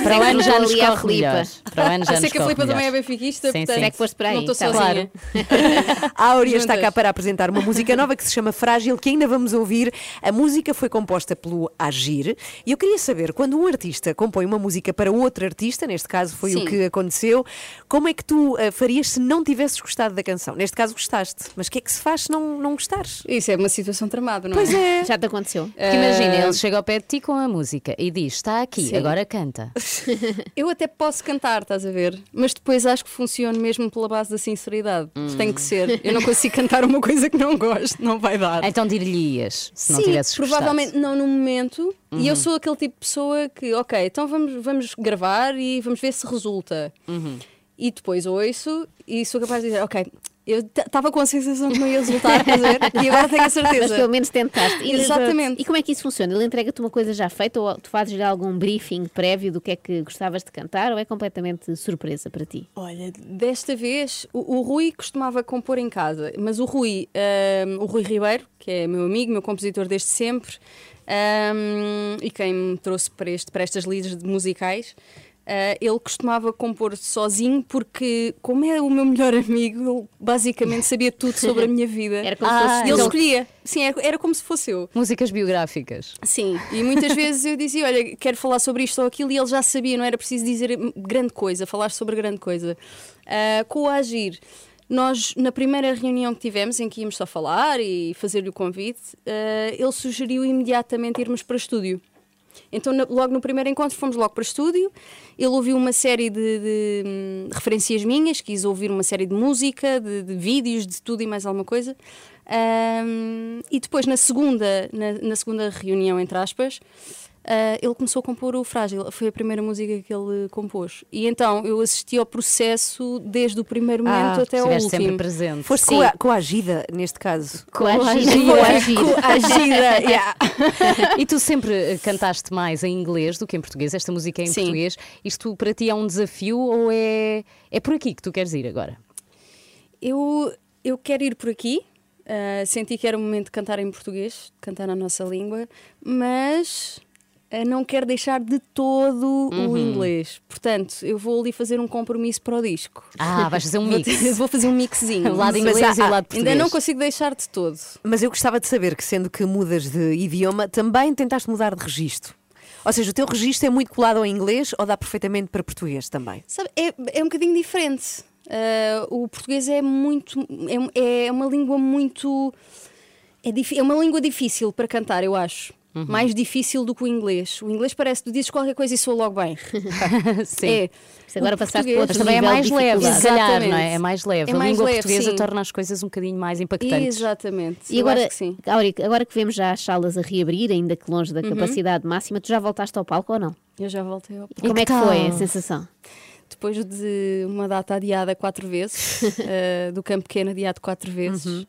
Para o ano já nos corre Filipa. Para o ano já Eu sei que a Filipa também é benfiquista, Sim, portanto sim. É que foste para aí, não estou tá sozinha. A Áurea está cá para apresentar uma música nova que se chama Frágil, que ainda vamos ouvir. A música foi composta pelo Agir. E eu queria saber, quando um artista compõe uma música para outro artista, neste caso foi Sim. o que aconteceu, como é que tu eh, farias se não tivesses gostado da canção? Neste caso gostaste, mas o que é que se faz se não, não gostares? Isso é uma situação tramada, não Pois é? é. Já te aconteceu. Porque imagina, ele chega ao pé de ti com a música e diz: Está aqui, Sim. agora canta. Eu até posso cantar, estás a ver? Mas depois acho que funciona mesmo pela base da sinceridade. Tem que ser. Eu não consigo cantar uma coisa que não gosto, não vai dar. Então dir-lhe-ias, se não Sim, tivesses provavelmente não no momento. E eu Uhum. sou aquele tipo de pessoa que, ok, então vamos, vamos gravar e vamos ver se resulta. Uhum. E depois ouço e sou capaz de dizer, ok, eu estava com a sensação que não ia resultar, a ver? E agora tenho a certeza. Mas pelo menos tentaste. E- Exatamente. E como é que isso funciona? Ele entrega-te uma coisa já feita ou tu fazes-lhe algum briefing prévio do que é que gostavas de cantar ou é completamente surpresa para ti? Olha, desta vez o, o Rui costumava compor em casa, mas o Rui, ahm, o Rui Ribeiro, que é meu amigo, meu compositor desde sempre, ahm, e quem me trouxe para, este, para estas lidas de musicais, ah, ele costumava compor sozinho porque, como é o meu melhor amigo, ele basicamente sabia tudo sobre a minha vida. Era como se Ah, fosse ele ele. escolhia. Sim, era, era como se fosse eu. Músicas biográficas. Sim, e muitas vezes eu dizia, olha, quero falar sobre isto ou aquilo, e ele já sabia, não era preciso dizer grande coisa, falar sobre grande coisa. Ah, com o Agir, nós, na primeira reunião que tivemos, em que íamos só falar e fazer-lhe o convite, ah, ele sugeriu imediatamente irmos para estúdio. Então, na- logo no primeiro encontro, fomos logo para o estúdio. Ele ouviu uma série de, de, hum, referências minhas, quis ouvir uma série de música, de, de vídeos, de tudo e mais alguma coisa. Ahm, e depois, na segunda, na, na segunda reunião, entre aspas, ah, ele começou a compor o Frágil. Foi a primeira música que ele compôs. E então eu assisti ao processo desde o primeiro momento Ah, até ao último. sempre presente. Foste coa- coagida, neste caso. Coagida. Coagida. Coagida, yeah. E tu sempre cantaste mais em inglês do que em português, esta música é em Sim. português. Isto para ti é um desafio ou é, é por aqui que tu queres ir agora? Eu, eu quero ir por aqui. ah, senti que era o momento de cantar em português, de cantar na nossa língua, mas não quero deixar de todo o Uhum. inglês. Portanto, eu vou ali fazer um compromisso para o disco. Ah, vais fazer um mix. Vou fazer um mixinho. O lado Mas inglês e o lado Ainda português. não consigo deixar de todo. Mas eu gostava de saber que, sendo que mudas de idioma, também tentaste mudar de registro. Ou seja, o teu registro é muito colado ao inglês ou dá perfeitamente para português também? Sabe, é, é um bocadinho diferente. Ah, o português é muito. É, é uma língua muito. É, é uma língua difícil para cantar, eu acho. Uhum. Mais difícil do que o inglês. O inglês parece que tu dizes qualquer coisa e soa logo bem. Sim. É. Isto agora O passaste português- para outro também é mais leve, se calhar, não é? Exatamente. É mais leve. É a mais língua leve, portuguesa sim. torna as coisas um bocadinho mais impactantes. Exatamente. E eu agora, que. Áurea, agora que vemos já as salas a reabrir, ainda que longe da Uhum. capacidade máxima, tu já voltaste ao palco ou não? Eu já voltei ao E como é que tal? foi a sensação? Depois de uma data adiada quatro vezes, eh, do campo pequeno adiado quatro vezes, Uhum.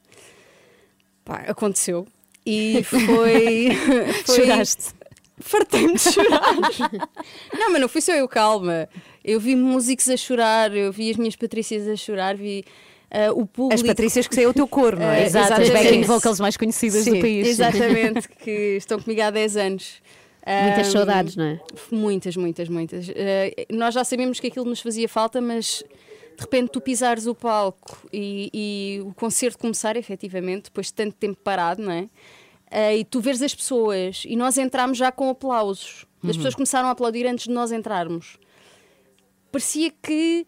pá, aconteceu. E foi. foi Choraste. Fartei-me de chorar. não, mas não fui só eu, calma. Eu vi músicos a chorar, eu vi as minhas Patrícias a chorar, vi eh, o público. As Patrícias que sei é o teu cor, não é? Eh, Exato, as backing vocals mais conhecidas do Sim, país. Exatamente, que estão comigo há 10 anos. Muitas Ahm, saudades, não é? Muitas, muitas, muitas. Eh, nós já sabíamos que aquilo nos fazia falta, mas de repente tu pisares o palco e, e o concerto começar efetivamente, depois de tanto tempo parado, não é? Eh, e tu veres as pessoas e nós entramos já com aplausos. As Uhum. pessoas começaram a aplaudir antes de nós entrarmos. Parecia que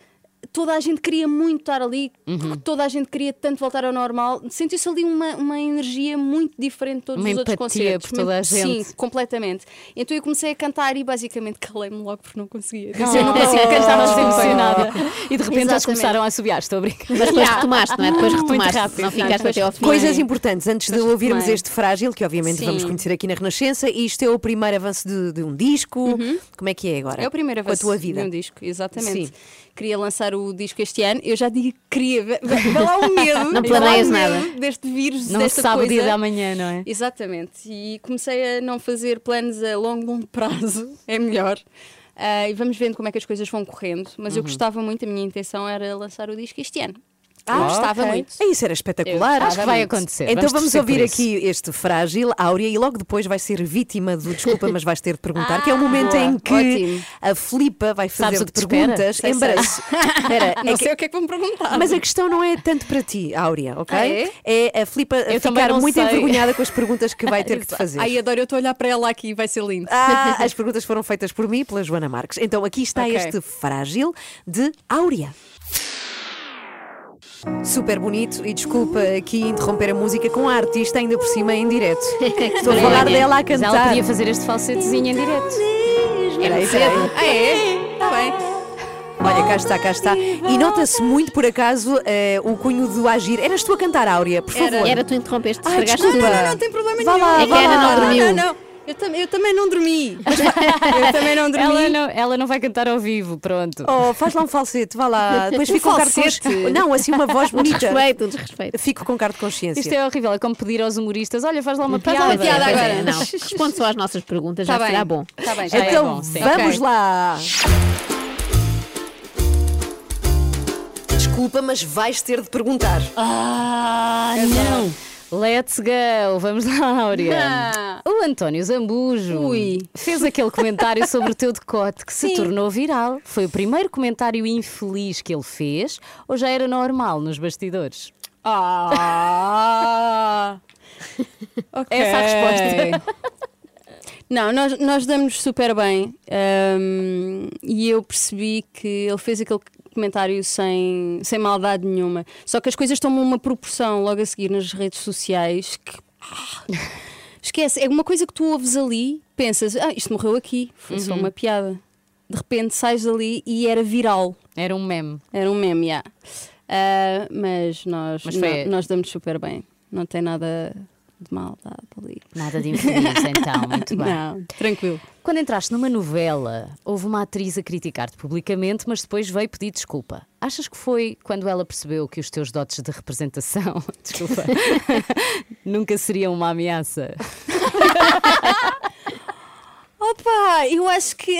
toda a gente queria muito estar ali, Uhum. porque toda a gente queria tanto voltar ao normal. Sentiu-se ali uma, uma energia muito diferente de todos Uma os outros empatia concertos. por toda a gente. Sim, completamente. Então eu comecei a cantar e basicamente calei-me logo porque não conseguia. Oh. Eu não consigo cantar, não emocionada. E de repente eles Exatamente. começaram a assobiar, estou a brincar. Mas depois retomaste, não é? Depois retomaste, rápido. não ficaste até ao fim. Coisas importantes, antes de ouvirmos retomei. este frágil, que obviamente Sim. vamos conhecer aqui na Renascença, isto é o primeiro avanço de, de um disco. Como é que é agora? É o primeiro Com a avanço tua vida. de um disco, exatamente. Sim. Queria lançar o disco este ano. Eu já digo que queria. Vê lá o medo. Não planeias nada. Deste vírus, Não desta sabe o dia da manhã, não é? Exatamente. E comecei a não fazer planos a longo, longo prazo. É melhor. Ah, e vamos vendo como é que as coisas vão correndo. Mas eu Uhum. gostava muito, a minha intenção era lançar o disco este ano. Ah, eu gostava ok. muito. É Isso era espetacular. Eu Acho que vai muito. acontecer. Então Vamos vamos, ouvir aqui este frágil, Áurea, e logo depois vai ser vítima do desculpa, mas vais ter de perguntar, que é o momento boa. em que Ótimo. a Flipa vai fazer perguntas. Sei, Embaraço. Espera, Não é sei que- o que é que vão perguntar. Mas a questão não é tanto para ti, Áurea, ok? Ah, é? a Flipa a Eu também ficar muito sei. envergonhada com as perguntas que vai ter que te fazer. Ai, adoro, eu estou a olhar para ela aqui, vai ser lindo. Ah, as perguntas foram feitas por mim e pela Joana Marques. Então aqui está Ok. este frágil de Áurea. Super bonito e desculpa aqui interromper a música com a artista ainda por cima em direto. Estou a falar dela a Mas ela cantar. podia fazer este falsetezinho em direto. Espera aí. Ah, é? Está bem. Olha, cá está, cá está. E nota-se muito, por acaso, eh, o cunho do agir. Eras tu a cantar, Áurea, por favor. Era, era tu interrompeste, estragaste desculpa. tudo. Não, não tem problema Vá nenhum. lá, É que a Ana não dormiu. Não, não. Eu, tam- eu também não dormi. eu também não dormi. Ela não, ela não vai cantar ao vivo, pronto. Oh, faz lá um falsete, vá lá. Depois Um fico com cara de falsete? consciência. Não, assim uma voz Um bonita. desrespeito, um desrespeito. Fico com cara de consciência. Isto é horrível, é como pedir aos humoristas: olha, faz lá uma Faz piada. lá uma piada é, agora. não. Responde só às nossas perguntas, Tá já bem. será bom. Está bem, já é Então bom, sim. vamos Ok. lá. Desculpa, mas vais ter de perguntar. Ah, não! Let's go! Vamos lá, Áurea. O António Zambujo Ui. fez aquele comentário sobre o teu decote que se Sim. tornou viral. Foi o primeiro comentário infeliz que ele fez ou já era normal nos bastidores? Ah! Ok. Essa é a resposta. Não, nós, nós damos super bem hum, e eu percebi que ele fez aquele comentário sem, sem maldade nenhuma. Só que as coisas tomam uma proporção logo a seguir nas redes sociais que. ah, esquece, é uma coisa que tu ouves ali pensas, ah, isto morreu aqui, foi só Uhum. uma piada. De repente sais dali e era viral. Era um meme. Era um meme, já. Ah, mas nós, Mas foi- nós damos super bem. Não tem nada de maldade ali. Nada de infeliz, então, muito bem. Não, tranquilo. Quando entraste numa novela, houve uma atriz a criticar-te publicamente, mas depois veio pedir desculpa. Achas que foi quando ela percebeu que os teus dotes de representação, desculpa, nunca seriam uma ameaça? Opa, eu acho que.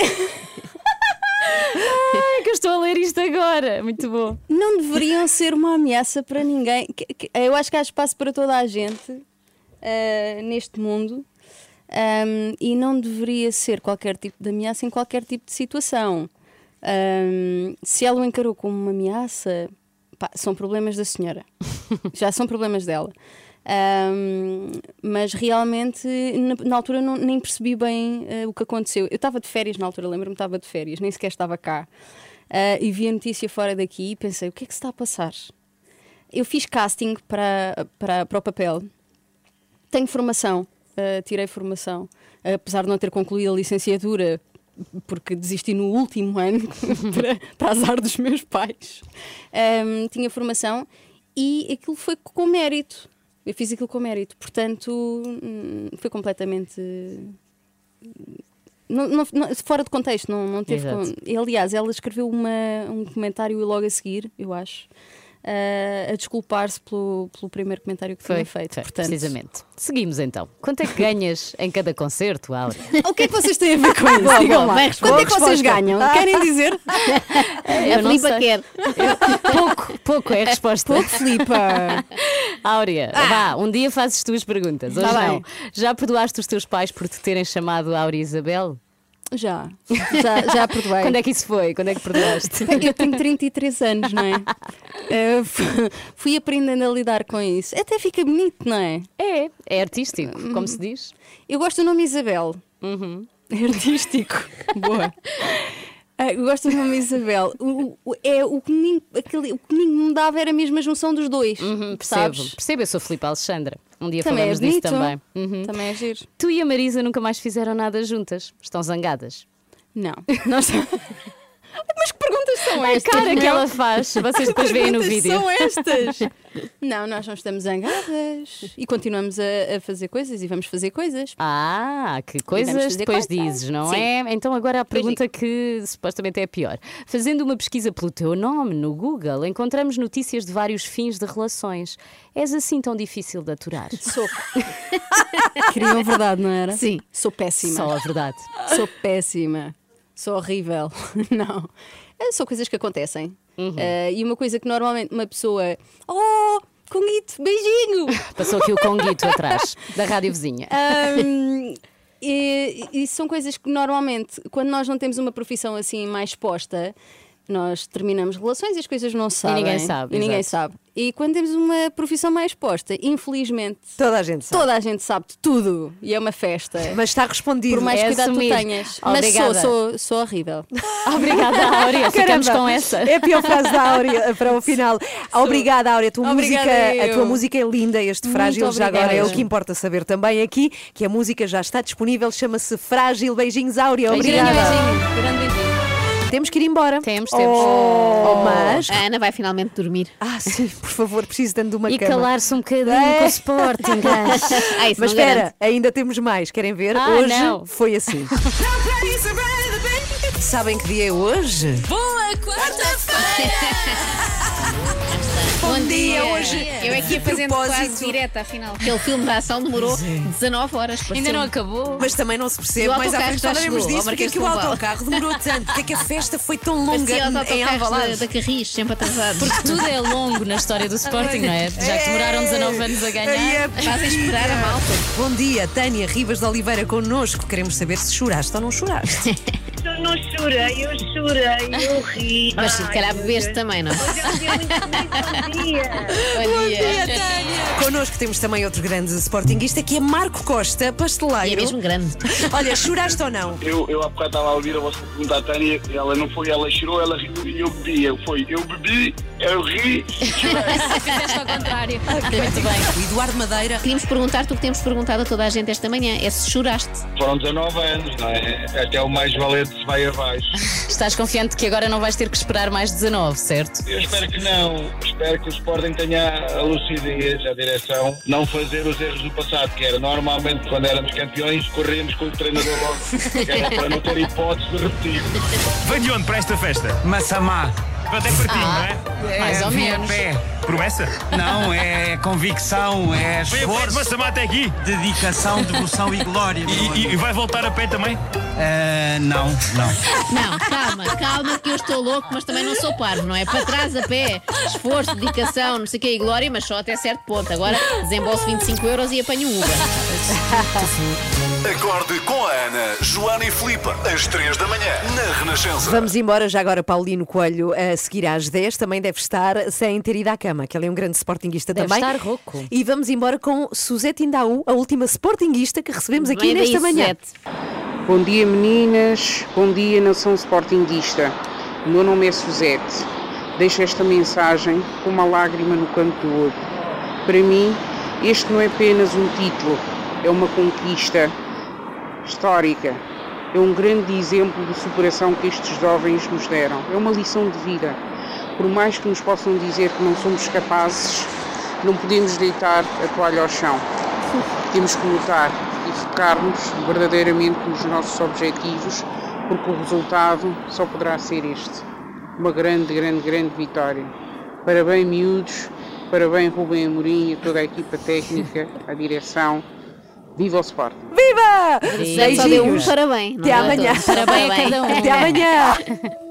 Ai, que eu estou a ler isto agora. Muito bom. Não deveriam ser uma ameaça para ninguém. Eu acho que há espaço para toda a gente ah, neste mundo ahm, e não deveria ser qualquer tipo de ameaça em qualquer tipo de situação. Ahm, se ela o encarou como uma ameaça, pá, são problemas da senhora. Já são problemas dela. Ahm, mas realmente, na, na altura, não- nem percebi bem ah, o que aconteceu. Eu estava de férias na altura, lembro-me, estava de férias, nem sequer estava cá. Ah, e vi a notícia fora daqui e pensei: o que é que se está a passar? Eu fiz casting para, para, para o papel, tenho formação, ah, tirei formação, apesar de não ter concluído a licenciatura, porque desisti no último ano, para, para azar dos meus pais. Ahm, tinha formação e aquilo foi com mérito. Eu fiz aquilo com mérito, portanto, hum, foi completamente. não- não- não- fora de contexto, não, não teve. Com- e, aliás, ela escreveu uma, um comentário logo a seguir, eu acho, ah, a desculpar-se pelo, pelo primeiro comentário que Foi, tinha feito. foi, portanto, precisamente. Seguimos então. Quanto é que ganhas em cada concerto, Áurea? O que é que vocês têm a ver com isso? Boa, Digam boa, lá. bem Quanto é que resposta. vocês ganham? Querem dizer? Eu a não Filipa quer. Pouco, pouco é a resposta. Pouco, Filipa. Áurea, vá, um dia fazes tu as perguntas. Hoje Tá bem. não. Já perdoaste os teus pais por te terem chamado Áurea Isabel? Já, já, já perdoei. Quando é que isso foi? Quando é que perdoaste? Bem, Eu tenho 33 anos, não é? Fu- fui aprendendo a lidar com isso. Até fica bonito, não é? É, é artístico, como se diz. Eu gosto do nome Isabel. Uhum. É artístico. Boa. Ah, eu gosto do nome Isabel. O, o- é, o, que me, aquele, o que me dava era mesmo a junção dos dois. Uhum, percebo, sabes? percebo, eu sou Filipe Alexandra. Um dia Também é falamos disso bonito. também. Uhum. Também é giro. Tu e a Marisa nunca mais fizeram nada juntas. Estão zangadas? Não. Nós... Mas que perguntas são A estas? cara que ela faz, vocês depois veem no Perguntas vídeo. são estas? Não, nós não estamos zangadas e continuamos a, a fazer coisas e vamos fazer coisas. Ah, que coisas depois coisas. dizes, não Sim. é? Então agora a pergunta que supostamente é a pior. Fazendo uma pesquisa pelo teu nome no Google, encontramos notícias de vários fins de relações. És assim tão difícil de aturar? Sou. Queriam verdade, não era? Sim. Sou péssima. Só a verdade. Sou péssima. Sou horrível. Não. Eh, São coisas que acontecem. Uhum. Eh, e uma coisa que normalmente uma pessoa. Oh, Conguito, beijinho! Passou aqui o conguito atrás, da rádio vizinha. Ahm, e, e são coisas que normalmente, quando nós não temos uma profissão assim mais exposta, nós terminamos relações e as coisas não se sabem. ninguém sabe, E ninguém sabe. E quando temos uma profissão mais exposta, infelizmente. Toda a gente sabe. Toda a gente sabe de tudo. E é uma festa. Mas está respondido. Por mais É cuidado assumir. tu tenhas. Mas sou, sou, sou horrível. Obrigada, Áurea. Ficamos com essa. É a pior frase da Áurea para o final. Obrigada, Áurea. A tua, Obrigada música, a tua música é linda, este Muito frágil. Já agora é o que importa saber também aqui, que a música já está disponível, chama-se Frágil. Beijinhos, Áurea. Beijinho, Obrigada. Beijinho, grande beijinho. Temos que ir embora. Temos, temos. Oh, mas. A Ana vai finalmente dormir. Ah, sim, por favor, preciso tanto de uma E cama. calar-se um bocadinho É. com o Sporting. gajo. Ah, Mas espera, garante. ainda temos mais. Querem ver? Ah, hoje não. foi assim. Sabem que dia é hoje? Boa quarta-feira! Bom dia, hoje, Eu é que ia fazendo propósito. quase direta, afinal. Aquele filme de ação demorou 19 horas. Ainda não acabou. Mas também não se percebe, o mais à frente falaremos disso. Porque é que o autocarro demorou tanto? Porque é que a festa foi tão longa em autocarros da, Alvalade? da Carris, sempre atrasados. Porque tudo é longo na história do Sporting, não é? Já que demoraram 19 anos a ganhar. é Fazem esperar a malta. Bom dia, Tânia Rivas de Oliveira connosco. Queremos saber se choraste ou não choraste. eu não chorei, eu chorei, eu ri. Mas se calhar bebeste também, não é? Hoje é um dia muito feliz, bom dia. Bom dia. Tânia! Connosco temos também outro grande sportinguista que é Marco Costa, pasteleiro. E é mesmo grande. Olha, choraste ou não? Eu, eu há bocado estava a ouvir a vossa pergunta à Tânia, ela não foi, ela chorou, ela riu e eu bebi. Eu foi, eu bebi, eu ri, Fizeste ao contrário. Muito bem. O Eduardo Madeira. Queríamos perguntar-te o que temos perguntado a toda a gente esta manhã: é se choraste. Foram 19 anos, não é? Até o mais valente se vai abaixo. Estás confiante que agora não vais ter que esperar mais 19, certo? Eu espero que não. Espero que o Sporting tenha a lucidez, a direção, não fazer os erros do passado, que era normalmente quando éramos campeões, corríamos com o treinador logo, que era para não ter hipótese de repetir. Vem de onde para esta festa? Massamá. Até pertinho, Ah, não é? mais ou via menos. pé. Promessa? Não, é convicção, é a esforço, Massamá até aqui? dedicação, devoção e glória. E, e- e vai voltar a pé também? Eh, não, não. Não, calma, calma, que eu estou louco, mas também não sou parvo, não é? Para trás a pé, esforço, dedicação, não sei o que, e glória, mas só até certo ponto. Agora desembolso 25 euros e apanho um Uber. Acorde com a Ana, Joana e Filipe, às 3 da manhã, na Renascença. Vamos embora já agora, Paulino Coelho, a seguir às 10. Também deve estar sem ter ido à cama, que ele é um grande sportinguista Deve também. estar rouco. E vamos embora com Suzete Indaú, a última sportinguista que recebemos aqui daí, nesta manhã. Suzete. Bom dia meninas, bom dia nação sportinguista. O meu nome é Suzete. Deixo esta mensagem com uma lágrima no canto do olho. Para mim, este não é apenas um título, é uma conquista histórica. É um grande exemplo de superação que estes jovens nos deram. É uma lição de vida. Por mais que nos possam dizer que não somos capazes, não podemos deitar a toalha ao chão. Temos que lutar e focar-nos verdadeiramente nos nossos objetivos, porque o resultado só poderá ser este. Uma grande, grande, grande vitória. Parabéns, miúdos, parabéns, Rubem Amorim a toda a equipa técnica, a direção. Viva o Sport! Viva! Só deu um Beijinhos. parabéns. Até é? amanhã. Parabéns a cada um. Até amanhã.